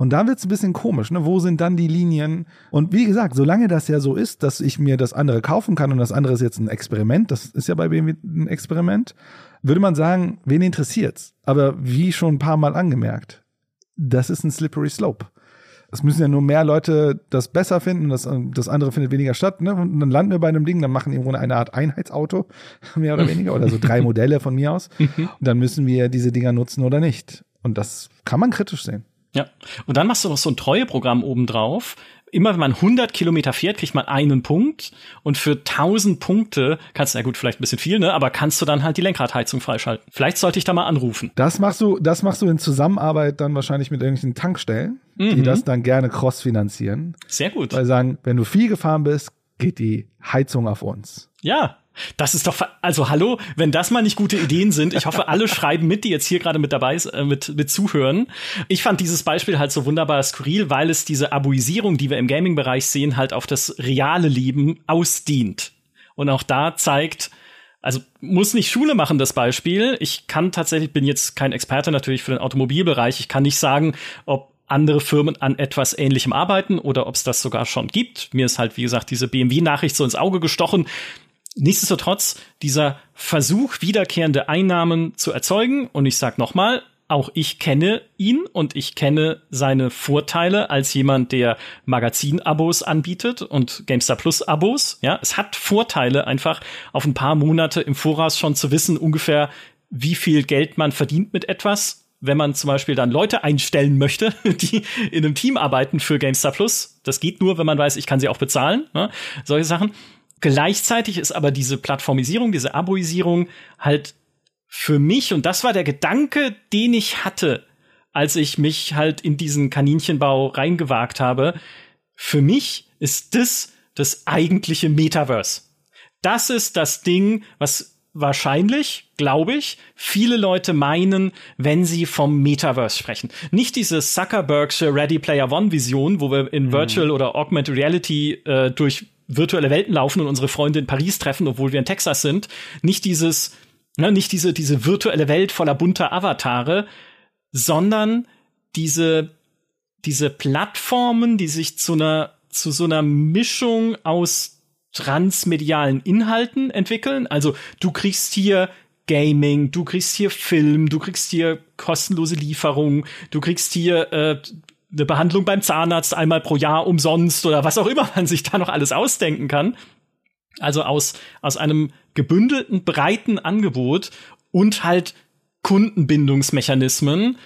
Und da wird's ein bisschen komisch, ne? Wo sind dann die Linien? Und wie gesagt, solange das ja so ist, dass ich mir das andere kaufen kann und das andere ist jetzt ein Experiment, das ist ja bei BMW ein Experiment, würde man sagen, wen interessiert's? Aber wie schon ein paar Mal angemerkt, das ist ein slippery slope es müssen ja nur mehr Leute das besser finden, das, das andere findet weniger statt. Ne? Und dann landen wir bei einem Ding, dann machen wir eine Art Einheitsauto, mehr oder weniger, oder so drei Modelle von mir aus. Mhm. Und dann müssen wir diese Dinger nutzen oder nicht. Und das kann man kritisch sehen.
Ja, und dann machst du noch so ein Treueprogramm obendrauf, immer wenn man 100 Kilometer fährt, kriegt man einen Punkt und für 1000 Punkte kannst du, ja gut, vielleicht ein bisschen viel, ne, aber kannst du dann halt die Lenkradheizung freischalten. Vielleicht sollte ich da mal anrufen.
Das machst du, das machst du in Zusammenarbeit dann wahrscheinlich mit irgendwelchen Tankstellen, mhm. die das dann gerne cross finanzieren.
Sehr gut.
Weil sagen, wenn du viel gefahren bist, geht die Heizung auf uns.
Ja, das ist doch, also hallo, wenn das mal nicht gute Ideen sind. Ich hoffe, alle schreiben mit, die jetzt hier gerade mit dabei äh, mit, mit zuhören. Ich fand dieses Beispiel halt so wunderbar skurril, weil es diese Abuisierung, die wir im Gaming-Bereich sehen, halt auf das reale Leben ausdient. Und auch da zeigt, also muss nicht Schule machen, das Beispiel. Ich kann tatsächlich, bin jetzt kein Experte natürlich für den Automobilbereich. Ich kann nicht sagen, ob andere Firmen an etwas Ähnlichem arbeiten oder ob es das sogar schon gibt. Mir ist halt, wie gesagt, diese BMW-Nachricht so ins Auge gestochen. Nichtsdestotrotz, dieser Versuch, wiederkehrende Einnahmen zu erzeugen, und ich sag nochmal, auch ich kenne ihn und ich kenne seine Vorteile als jemand, der Magazin-Abos anbietet und GameStar Plus-Abos. Ja, es hat Vorteile, einfach auf ein paar Monate im Voraus schon zu wissen, ungefähr, wie viel Geld man verdient mit etwas. Wenn man zum Beispiel dann Leute einstellen möchte, die in einem Team arbeiten für GameStar Plus. Das geht nur, wenn man weiß, ich kann sie auch bezahlen. Ne? Solche Sachen. Gleichzeitig ist aber diese Plattformisierung, diese Aboisierung halt für mich, und das war der Gedanke, den ich hatte, als ich mich halt in diesen Kaninchenbau reingewagt habe, für mich ist das das eigentliche Metaverse. Das ist das Ding, was wahrscheinlich, glaube ich, viele Leute meinen, wenn sie vom Metaverse sprechen. Nicht diese Zuckerbergsche Ready Player One Vision, wo wir in mhm. Virtual oder Augmented Reality äh, durch virtuelle Welten laufen und unsere Freunde in Paris treffen, obwohl wir in Texas sind. Nicht dieses, ne, nicht diese, diese virtuelle Welt voller bunter Avatare, sondern diese, diese Plattformen, die sich zu einer, zu so einer Mischung aus transmedialen Inhalten entwickeln. Also du kriegst hier Gaming, du kriegst hier Film, du kriegst hier kostenlose Lieferungen, du kriegst hier äh, eine Behandlung beim Zahnarzt einmal pro Jahr umsonst oder was auch immer man sich da noch alles ausdenken kann. Also aus, aus einem gebündelten, breiten Angebot und halt Kundenbindungsmechanismen,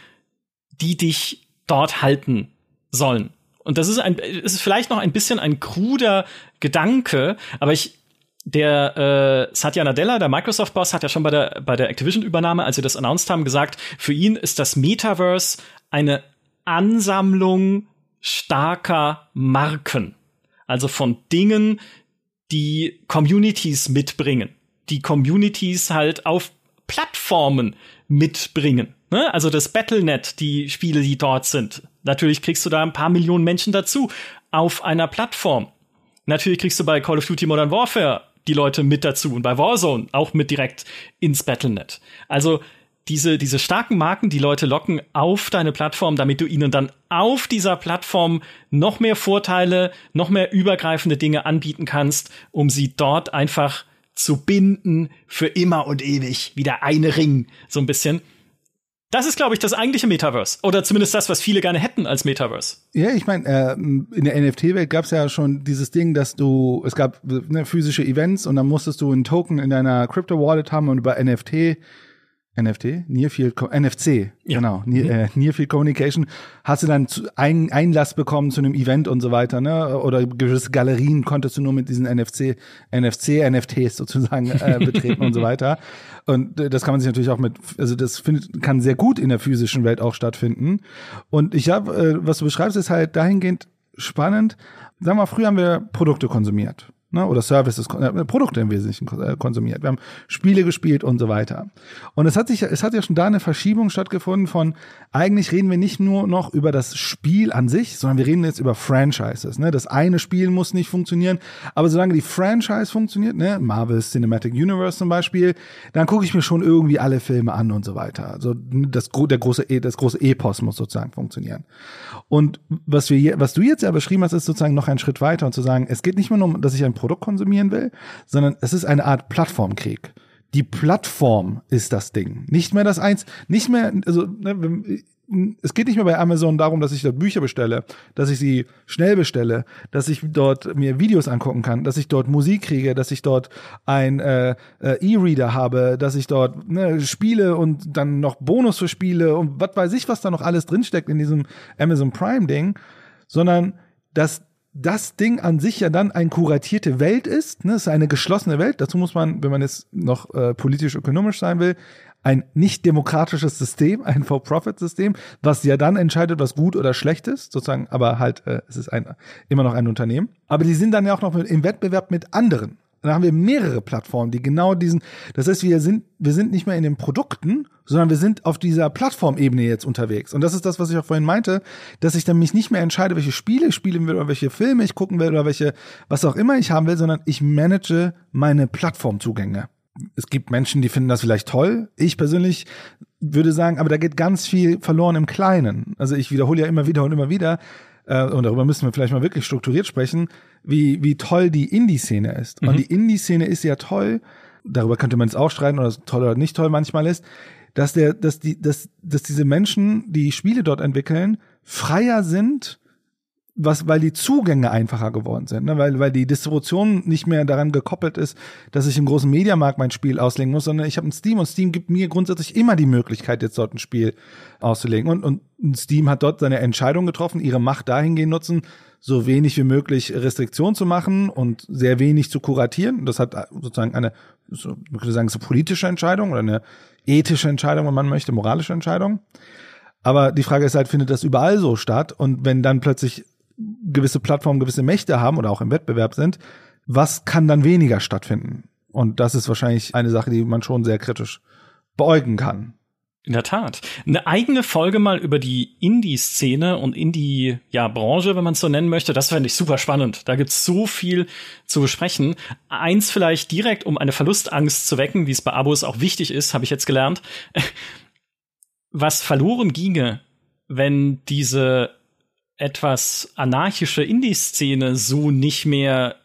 die dich dort halten sollen. Und das ist ein, ist vielleicht noch ein bisschen ein kruder Gedanke, aber ich, der äh, Satya Nadella, der Microsoft-Boss, hat ja schon bei der, bei der Activision-Übernahme, als sie das announced haben, gesagt, für ihn ist das Metaverse eine Ansammlung starker Marken. Also von Dingen, die Communities mitbringen. Die Communities halt auf Plattformen mitbringen. Ne? Also das Battlenet, die Spiele, die dort sind. Natürlich kriegst du da ein paar Millionen Menschen dazu auf einer Plattform. Natürlich kriegst du bei Call of Duty Modern Warfare die Leute mit dazu und bei Warzone auch mit direkt ins Battlenet. Also diese, diese starken Marken, die Leute locken auf deine Plattform, damit du ihnen dann auf dieser Plattform noch mehr Vorteile, noch mehr übergreifende Dinge anbieten kannst, um sie dort einfach zu binden für immer und ewig. Wie der eine Ring, so ein bisschen. Das ist, glaube ich, das eigentliche Metaverse. Oder zumindest das, was viele gerne hätten als Metaverse.
Ja, ich meine, äh, in der NFT-Welt gab es ja schon dieses Ding, dass du, es gab ne, physische Events und dann musstest du einen Token in deiner Crypto-Wallet haben und über NFT NFT, Near Field, NFC, ja. genau, Near, mhm. äh, Near Field Communication, hast du dann zu, ein, Einlass bekommen zu einem Event und so weiter, ne? Oder gewisse Galerien konntest du nur mit diesen NFC, NFC, NFTs sozusagen äh, betreten und so weiter. Und äh, das kann man sich natürlich auch mit, also das findet, kann sehr gut in der physischen Welt auch stattfinden. Und ich habe, äh, was du beschreibst, ist halt dahingehend spannend. Sagen wir mal, früher haben wir Produkte konsumiert ne, oder Services, äh, Produkte im Wesentlichen äh, konsumiert. Wir haben Spiele gespielt und so weiter. Und es hat sich, es hat ja schon da eine Verschiebung stattgefunden von, eigentlich reden wir nicht nur noch über das Spiel an sich, sondern wir reden jetzt über Franchises. Ne? Das eine Spiel muss nicht funktionieren, aber solange die Franchise funktioniert, ne, Marvel Cinematic Universe zum Beispiel, dann gucke ich mir schon irgendwie alle Filme an und so weiter. Also das, der große, e, das große Epos muss sozusagen funktionieren. Und was wir, was du jetzt ja beschrieben hast, ist sozusagen noch ein Schritt weiter und zu sagen, es geht nicht nur um, dass ich ein konsumieren will, sondern es ist eine Art Plattformkrieg. Die Plattform ist das Ding. Nicht mehr das eins, nicht mehr, also, ne, es geht nicht mehr bei Amazon darum, dass ich dort Bücher bestelle, dass ich sie schnell bestelle, dass ich dort mir Videos angucken kann, dass ich dort Musik kriege, dass ich dort ein äh, äh, E-Reader habe, dass ich dort ne, Spiele und dann noch Bonus für Spiele und was weiß ich, was da noch alles drinsteckt in diesem Amazon Prime Ding, sondern dass das Ding an sich ja dann eine kuratierte Welt ist, ne, es ist eine geschlossene Welt. Dazu muss man, wenn man jetzt noch äh, politisch-ökonomisch sein will, ein nicht demokratisches System, ein For-Profit-System, was ja dann entscheidet, was gut oder schlecht ist, sozusagen, aber halt, äh, es ist ein, immer noch ein Unternehmen. Aber die sind dann ja auch noch im Wettbewerb mit anderen. Und da haben wir mehrere Plattformen, die genau diesen, das heißt, wir sind, wir sind nicht mehr in den Produkten, sondern wir sind auf dieser Plattformebene jetzt unterwegs. Und das ist das, was ich auch vorhin meinte, dass ich dann mich nicht mehr entscheide, welche Spiele ich spielen will oder welche Filme ich gucken will oder welche, was auch immer ich haben will, sondern ich manage meine Plattformzugänge. Es gibt Menschen, die finden das vielleicht toll. Ich persönlich würde sagen, aber da geht ganz viel verloren im Kleinen. Also ich wiederhole ja immer wieder und immer wieder, äh, und darüber müssen wir vielleicht mal wirklich strukturiert sprechen, wie, wie toll die Indie-Szene ist. Mhm. Und die Indie-Szene ist ja toll, darüber könnte man jetzt auch streiten, oder toll oder nicht toll manchmal ist, dass der, dass die, dass, dass diese Menschen, die Spiele dort entwickeln, freier sind, was, weil die Zugänge einfacher geworden sind, ne? weil, weil die Distribution nicht mehr daran gekoppelt ist, dass ich im großen Mediamarkt mein Spiel auslegen muss, sondern ich habe ein Steam und Steam gibt mir grundsätzlich immer die Möglichkeit, jetzt dort ein Spiel auszulegen. Und, und Steam hat dort seine Entscheidung getroffen, ihre Macht dahingehend nutzen, so wenig wie möglich Restriktion zu machen und sehr wenig zu kuratieren. Das hat sozusagen eine, so, man könnte sagen, so politische Entscheidung oder eine ethische Entscheidung, wenn man möchte, moralische Entscheidung. Aber die Frage ist halt, findet das überall so statt? Und wenn dann plötzlich gewisse Plattformen gewisse Mächte haben oder auch im Wettbewerb sind, was kann dann weniger stattfinden? Und das ist wahrscheinlich eine Sache, die man schon sehr kritisch beäugen kann.
In der Tat. Eine eigene Folge mal über die Indie-Szene und Indie-Branche, ja, wenn man es so nennen möchte, das fände ich super spannend. Da gibt's so viel zu besprechen. Eins vielleicht direkt, um eine Verlustangst zu wecken, wie es bei Abos auch wichtig ist, habe ich jetzt gelernt. Was verloren ginge, wenn diese etwas anarchische Indie-Szene so nicht mehr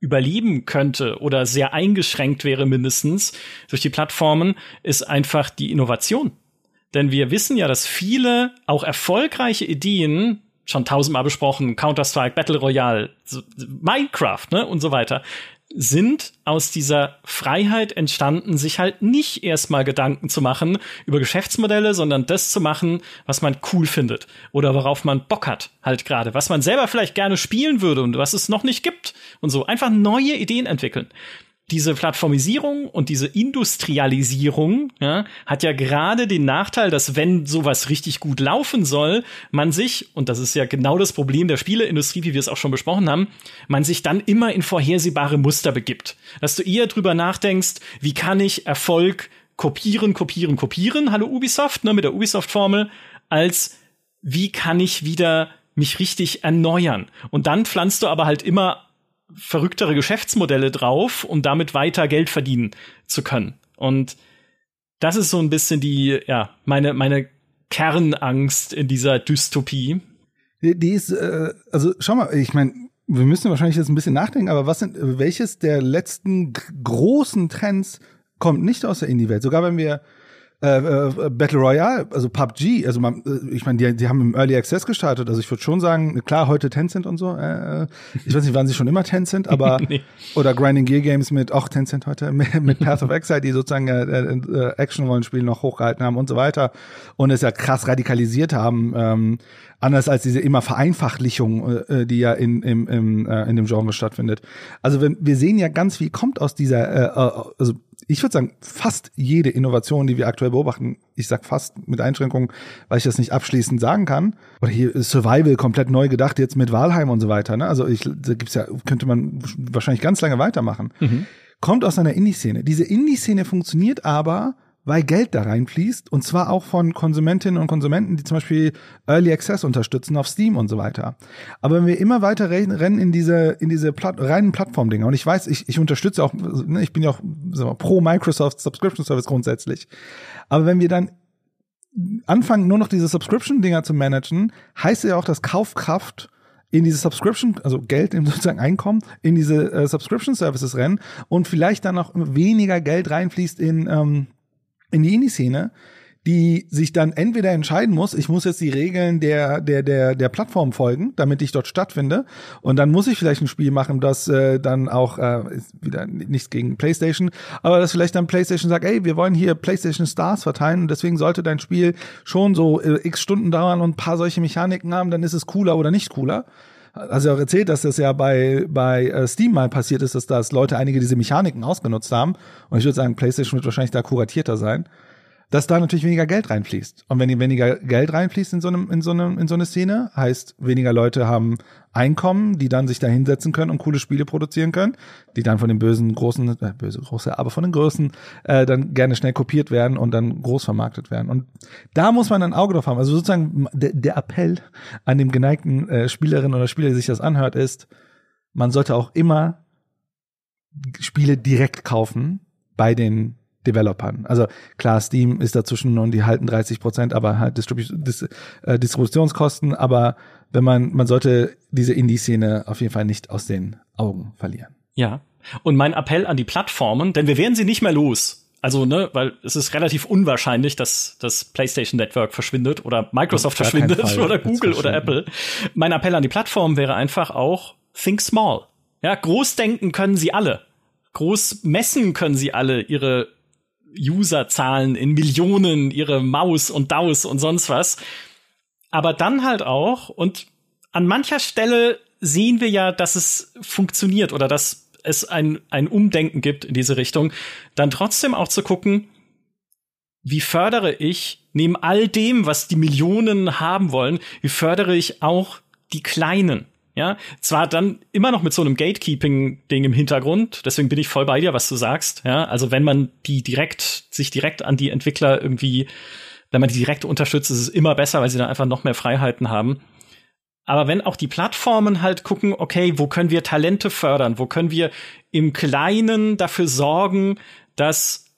überleben könnte oder sehr eingeschränkt wäre mindestens durch die Plattformen, ist einfach die Innovation. Denn wir wissen ja, dass viele auch erfolgreiche Ideen schon tausendmal besprochen, Counter-Strike, Battle Royale, Minecraft, ne, und so weiter, sind aus dieser Freiheit entstanden, sich halt nicht erstmal Gedanken zu machen über Geschäftsmodelle, sondern das zu machen, was man cool findet oder worauf man Bock hat, halt gerade, was man selber vielleicht gerne spielen würde und was es noch nicht gibt und so. Einfach neue Ideen entwickeln diese Plattformisierung und diese Industrialisierung ja, hat ja gerade den Nachteil, dass wenn sowas richtig gut laufen soll, man sich, und das ist ja genau das Problem der Spieleindustrie, wie wir es auch schon besprochen haben, man sich dann immer in vorhersehbare Muster begibt. Dass du eher drüber nachdenkst, wie kann ich Erfolg kopieren, kopieren, kopieren, hallo Ubisoft, ne, mit der Ubisoft-Formel, als wie kann ich wieder mich richtig erneuern. Und dann pflanzt du aber halt immer verrücktere Geschäftsmodelle drauf, um damit weiter Geld verdienen zu können. Und das ist so ein bisschen die, ja, meine, meine Kernangst in dieser Dystopie.
Die, die ist, äh, also schau mal, ich meine, wir müssen wahrscheinlich jetzt ein bisschen nachdenken, aber was sind, welches der letzten großen Trends kommt nicht aus der Indie-Welt? Sogar wenn wir äh, äh, Battle Royale, also PUBG, also man, äh, ich meine, die, die haben im Early Access gestartet, also ich würde schon sagen, klar, heute Tencent und so, äh, ich weiß nicht, waren sie schon immer Tencent, aber nee. oder Grinding Gear Games mit auch Tencent heute, mit Path of Exile, die sozusagen äh, äh, Action-Rollenspiel noch hochgehalten haben und so weiter und es ja krass radikalisiert haben, ähm, anders als diese immer Vereinfachlichung, äh, die ja in, im, im, äh, in dem Genre stattfindet. Also wenn, wir sehen ja ganz viel kommt aus dieser, äh, also ich würde sagen, fast jede Innovation, die wir aktuell beobachten, ich sag fast mit Einschränkungen, weil ich das nicht abschließend sagen kann. Oder hier ist Survival komplett neu gedacht, jetzt mit Walheim und so weiter. Ne? Also ich, da gibt's ja, könnte man wahrscheinlich ganz lange weitermachen. Mhm. Kommt aus einer Indie-Szene. Diese Indie-Szene funktioniert aber weil Geld da reinfließt und zwar auch von Konsumentinnen und Konsumenten, die zum Beispiel Early Access unterstützen auf Steam und so weiter. Aber wenn wir immer weiter rennen in diese in diese Platt, reinen Plattform-Dinger und ich weiß, ich, ich unterstütze auch, ne, ich bin ja auch mal, pro Microsoft Subscription Service grundsätzlich. Aber wenn wir dann anfangen, nur noch diese Subscription-Dinger zu managen, heißt ja auch, dass Kaufkraft in diese Subscription, also Geld im sozusagen Einkommen, in diese äh, Subscription Services rennen und vielleicht dann noch weniger Geld reinfließt in ähm, in die Indie-Szene, die sich dann entweder entscheiden muss, ich muss jetzt die Regeln der der der der Plattform folgen, damit ich dort stattfinde, und dann muss ich vielleicht ein Spiel machen, das äh, dann auch äh, wieder nichts gegen PlayStation, aber dass vielleicht dann PlayStation sagt, ey, wir wollen hier PlayStation Stars verteilen und deswegen sollte dein Spiel schon so äh, x Stunden dauern und ein paar solche Mechaniken haben, dann ist es cooler oder nicht cooler ja auch erzählt, dass das ja bei, bei äh, Steam mal passiert ist, dass das Leute einige diese Mechaniken ausgenutzt haben. Und ich würde sagen, PlayStation wird wahrscheinlich da kuratierter sein dass da natürlich weniger Geld reinfließt. Und wenn weniger Geld reinfließt in so einem, in so einem, in so eine Szene, heißt, weniger Leute haben Einkommen, die dann sich da hinsetzen können und coole Spiele produzieren können, die dann von den bösen großen, äh, böse große, aber von den Größen äh, dann gerne schnell kopiert werden und dann groß vermarktet werden. Und da muss man ein Auge drauf haben. Also sozusagen der, der Appell an dem geneigten äh, Spielerin oder Spieler, der sich das anhört, ist, man sollte auch immer Spiele direkt kaufen bei den Developern. Also klar, Steam ist dazwischen und die halten 30 Prozent, aber halt Distribu Dis äh, Distributionskosten. Aber wenn man, man sollte diese Indie-Szene auf jeden Fall nicht aus den Augen verlieren.
Ja. Und mein Appell an die Plattformen, denn wir werden sie nicht mehr los. Also, ne, weil es ist relativ unwahrscheinlich, dass das PlayStation Network verschwindet oder Microsoft verschwindet oder Google oder Apple. Mein Appell an die Plattform wäre einfach auch think small. Ja, groß denken können sie alle. Groß messen können sie alle ihre Userzahlen in Millionen, ihre Maus und Daus und sonst was. Aber dann halt auch, und an mancher Stelle sehen wir ja, dass es funktioniert oder dass es ein, ein Umdenken gibt in diese Richtung, dann trotzdem auch zu gucken, wie fördere ich neben all dem, was die Millionen haben wollen, wie fördere ich auch die Kleinen? Ja, zwar dann immer noch mit so einem Gatekeeping-Ding im Hintergrund, deswegen bin ich voll bei dir, was du sagst. Ja, also wenn man die direkt, sich direkt an die Entwickler irgendwie, wenn man die direkt unterstützt, ist es immer besser, weil sie dann einfach noch mehr Freiheiten haben. Aber wenn auch die Plattformen halt gucken, okay, wo können wir Talente fördern? Wo können wir im Kleinen dafür sorgen, dass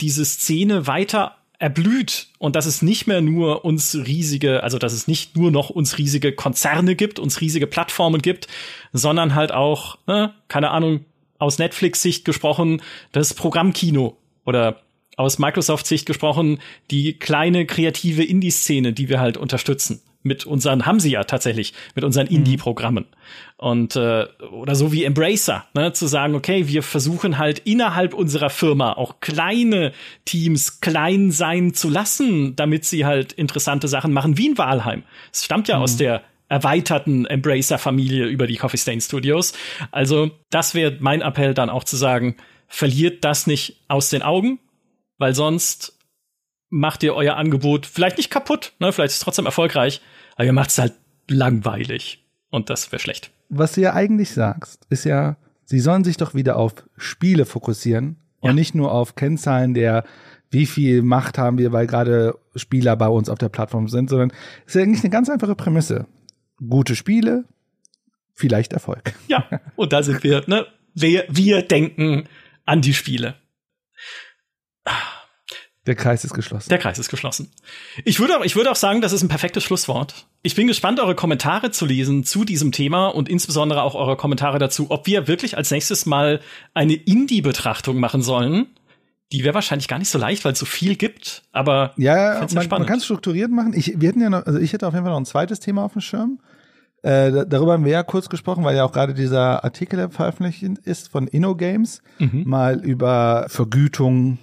diese Szene weiter erblüht und dass es nicht mehr nur uns riesige, also dass es nicht nur noch uns riesige Konzerne gibt, uns riesige Plattformen gibt, sondern halt auch, ne, keine Ahnung, aus Netflix-Sicht gesprochen, das Programmkino oder aus Microsoft-Sicht gesprochen, die kleine kreative Indie-Szene, die wir halt unterstützen mit unseren, haben sie ja tatsächlich, mit unseren mhm. Indie-Programmen. Und äh, oder so wie Embracer, ne, zu sagen, okay, wir versuchen halt innerhalb unserer Firma auch kleine Teams klein sein zu lassen, damit sie halt interessante Sachen machen, wie in Walheim. Es stammt ja mhm. aus der erweiterten Embracer-Familie über die Coffee Stain Studios. Also, das wäre mein Appell dann auch zu sagen, verliert das nicht aus den Augen, weil sonst macht ihr euer Angebot vielleicht nicht kaputt, ne, vielleicht ist es trotzdem erfolgreich, aber ihr macht es halt langweilig. Und das wäre schlecht.
Was du ja eigentlich sagst, ist ja, sie sollen sich doch wieder auf Spiele fokussieren ja. und nicht nur auf Kennzahlen der, wie viel Macht haben wir, weil gerade Spieler bei uns auf der Plattform sind, sondern es ist ja eigentlich eine ganz einfache Prämisse. Gute Spiele, vielleicht Erfolg.
Ja, und da sind wir, ne? Wir, wir denken an die Spiele.
Der Kreis ist geschlossen.
Der Kreis ist geschlossen. Ich würde, auch, ich würde auch sagen, das ist ein perfektes Schlusswort. Ich bin gespannt, eure Kommentare zu lesen zu diesem Thema und insbesondere auch eure Kommentare dazu, ob wir wirklich als nächstes mal eine Indie-Betrachtung machen sollen, die wäre wahrscheinlich gar nicht so leicht, weil es so viel gibt, aber
ja, man, man kann es strukturiert machen. Ich, wir hätten ja noch, also ich hätte auf jeden Fall noch ein zweites Thema auf dem Schirm. Äh, darüber haben wir ja kurz gesprochen, weil ja auch gerade dieser Artikel, veröffentlicht ist von InnoGames, mhm. mal über Vergütung,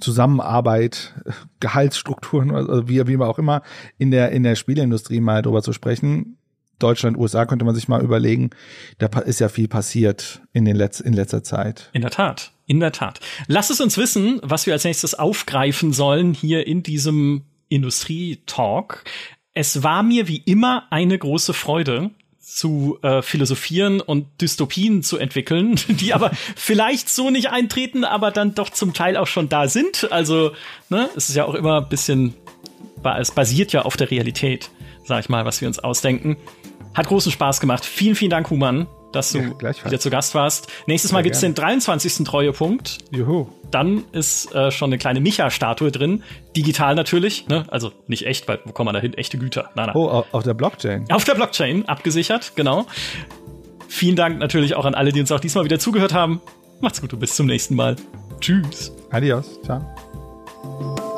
Zusammenarbeit, Gehaltsstrukturen, also wie, wie auch immer in der, in der Spieleindustrie mal drüber zu sprechen. Deutschland, USA könnte man sich mal überlegen. Da ist ja viel passiert in den Letz in letzter Zeit.
In der Tat. In der Tat. Lass es uns wissen, was wir als nächstes aufgreifen sollen hier in diesem Industrie-Talk. Es war mir wie immer eine große Freude zu äh, philosophieren und Dystopien zu entwickeln, die aber vielleicht so nicht eintreten, aber dann doch zum Teil auch schon da sind. Also, ne, es ist ja auch immer ein bisschen, es basiert ja auf der Realität, sag ich mal, was wir uns ausdenken. Hat großen Spaß gemacht. Vielen, vielen Dank, Human dass du ja, wieder zu Gast warst. Nächstes Mal gibt's den 23. Treuepunkt. Juhu. Dann ist äh, schon eine kleine Micha-Statue drin. Digital natürlich, ne? Also nicht echt, weil wo kommt man da hin? Echte Güter.
Nein, nein. Oh, auf der Blockchain.
Auf der Blockchain, abgesichert, genau. Vielen Dank natürlich auch an alle, die uns auch diesmal wieder zugehört haben. Macht's gut und bis zum nächsten Mal. Tschüss.
Adios. Ciao.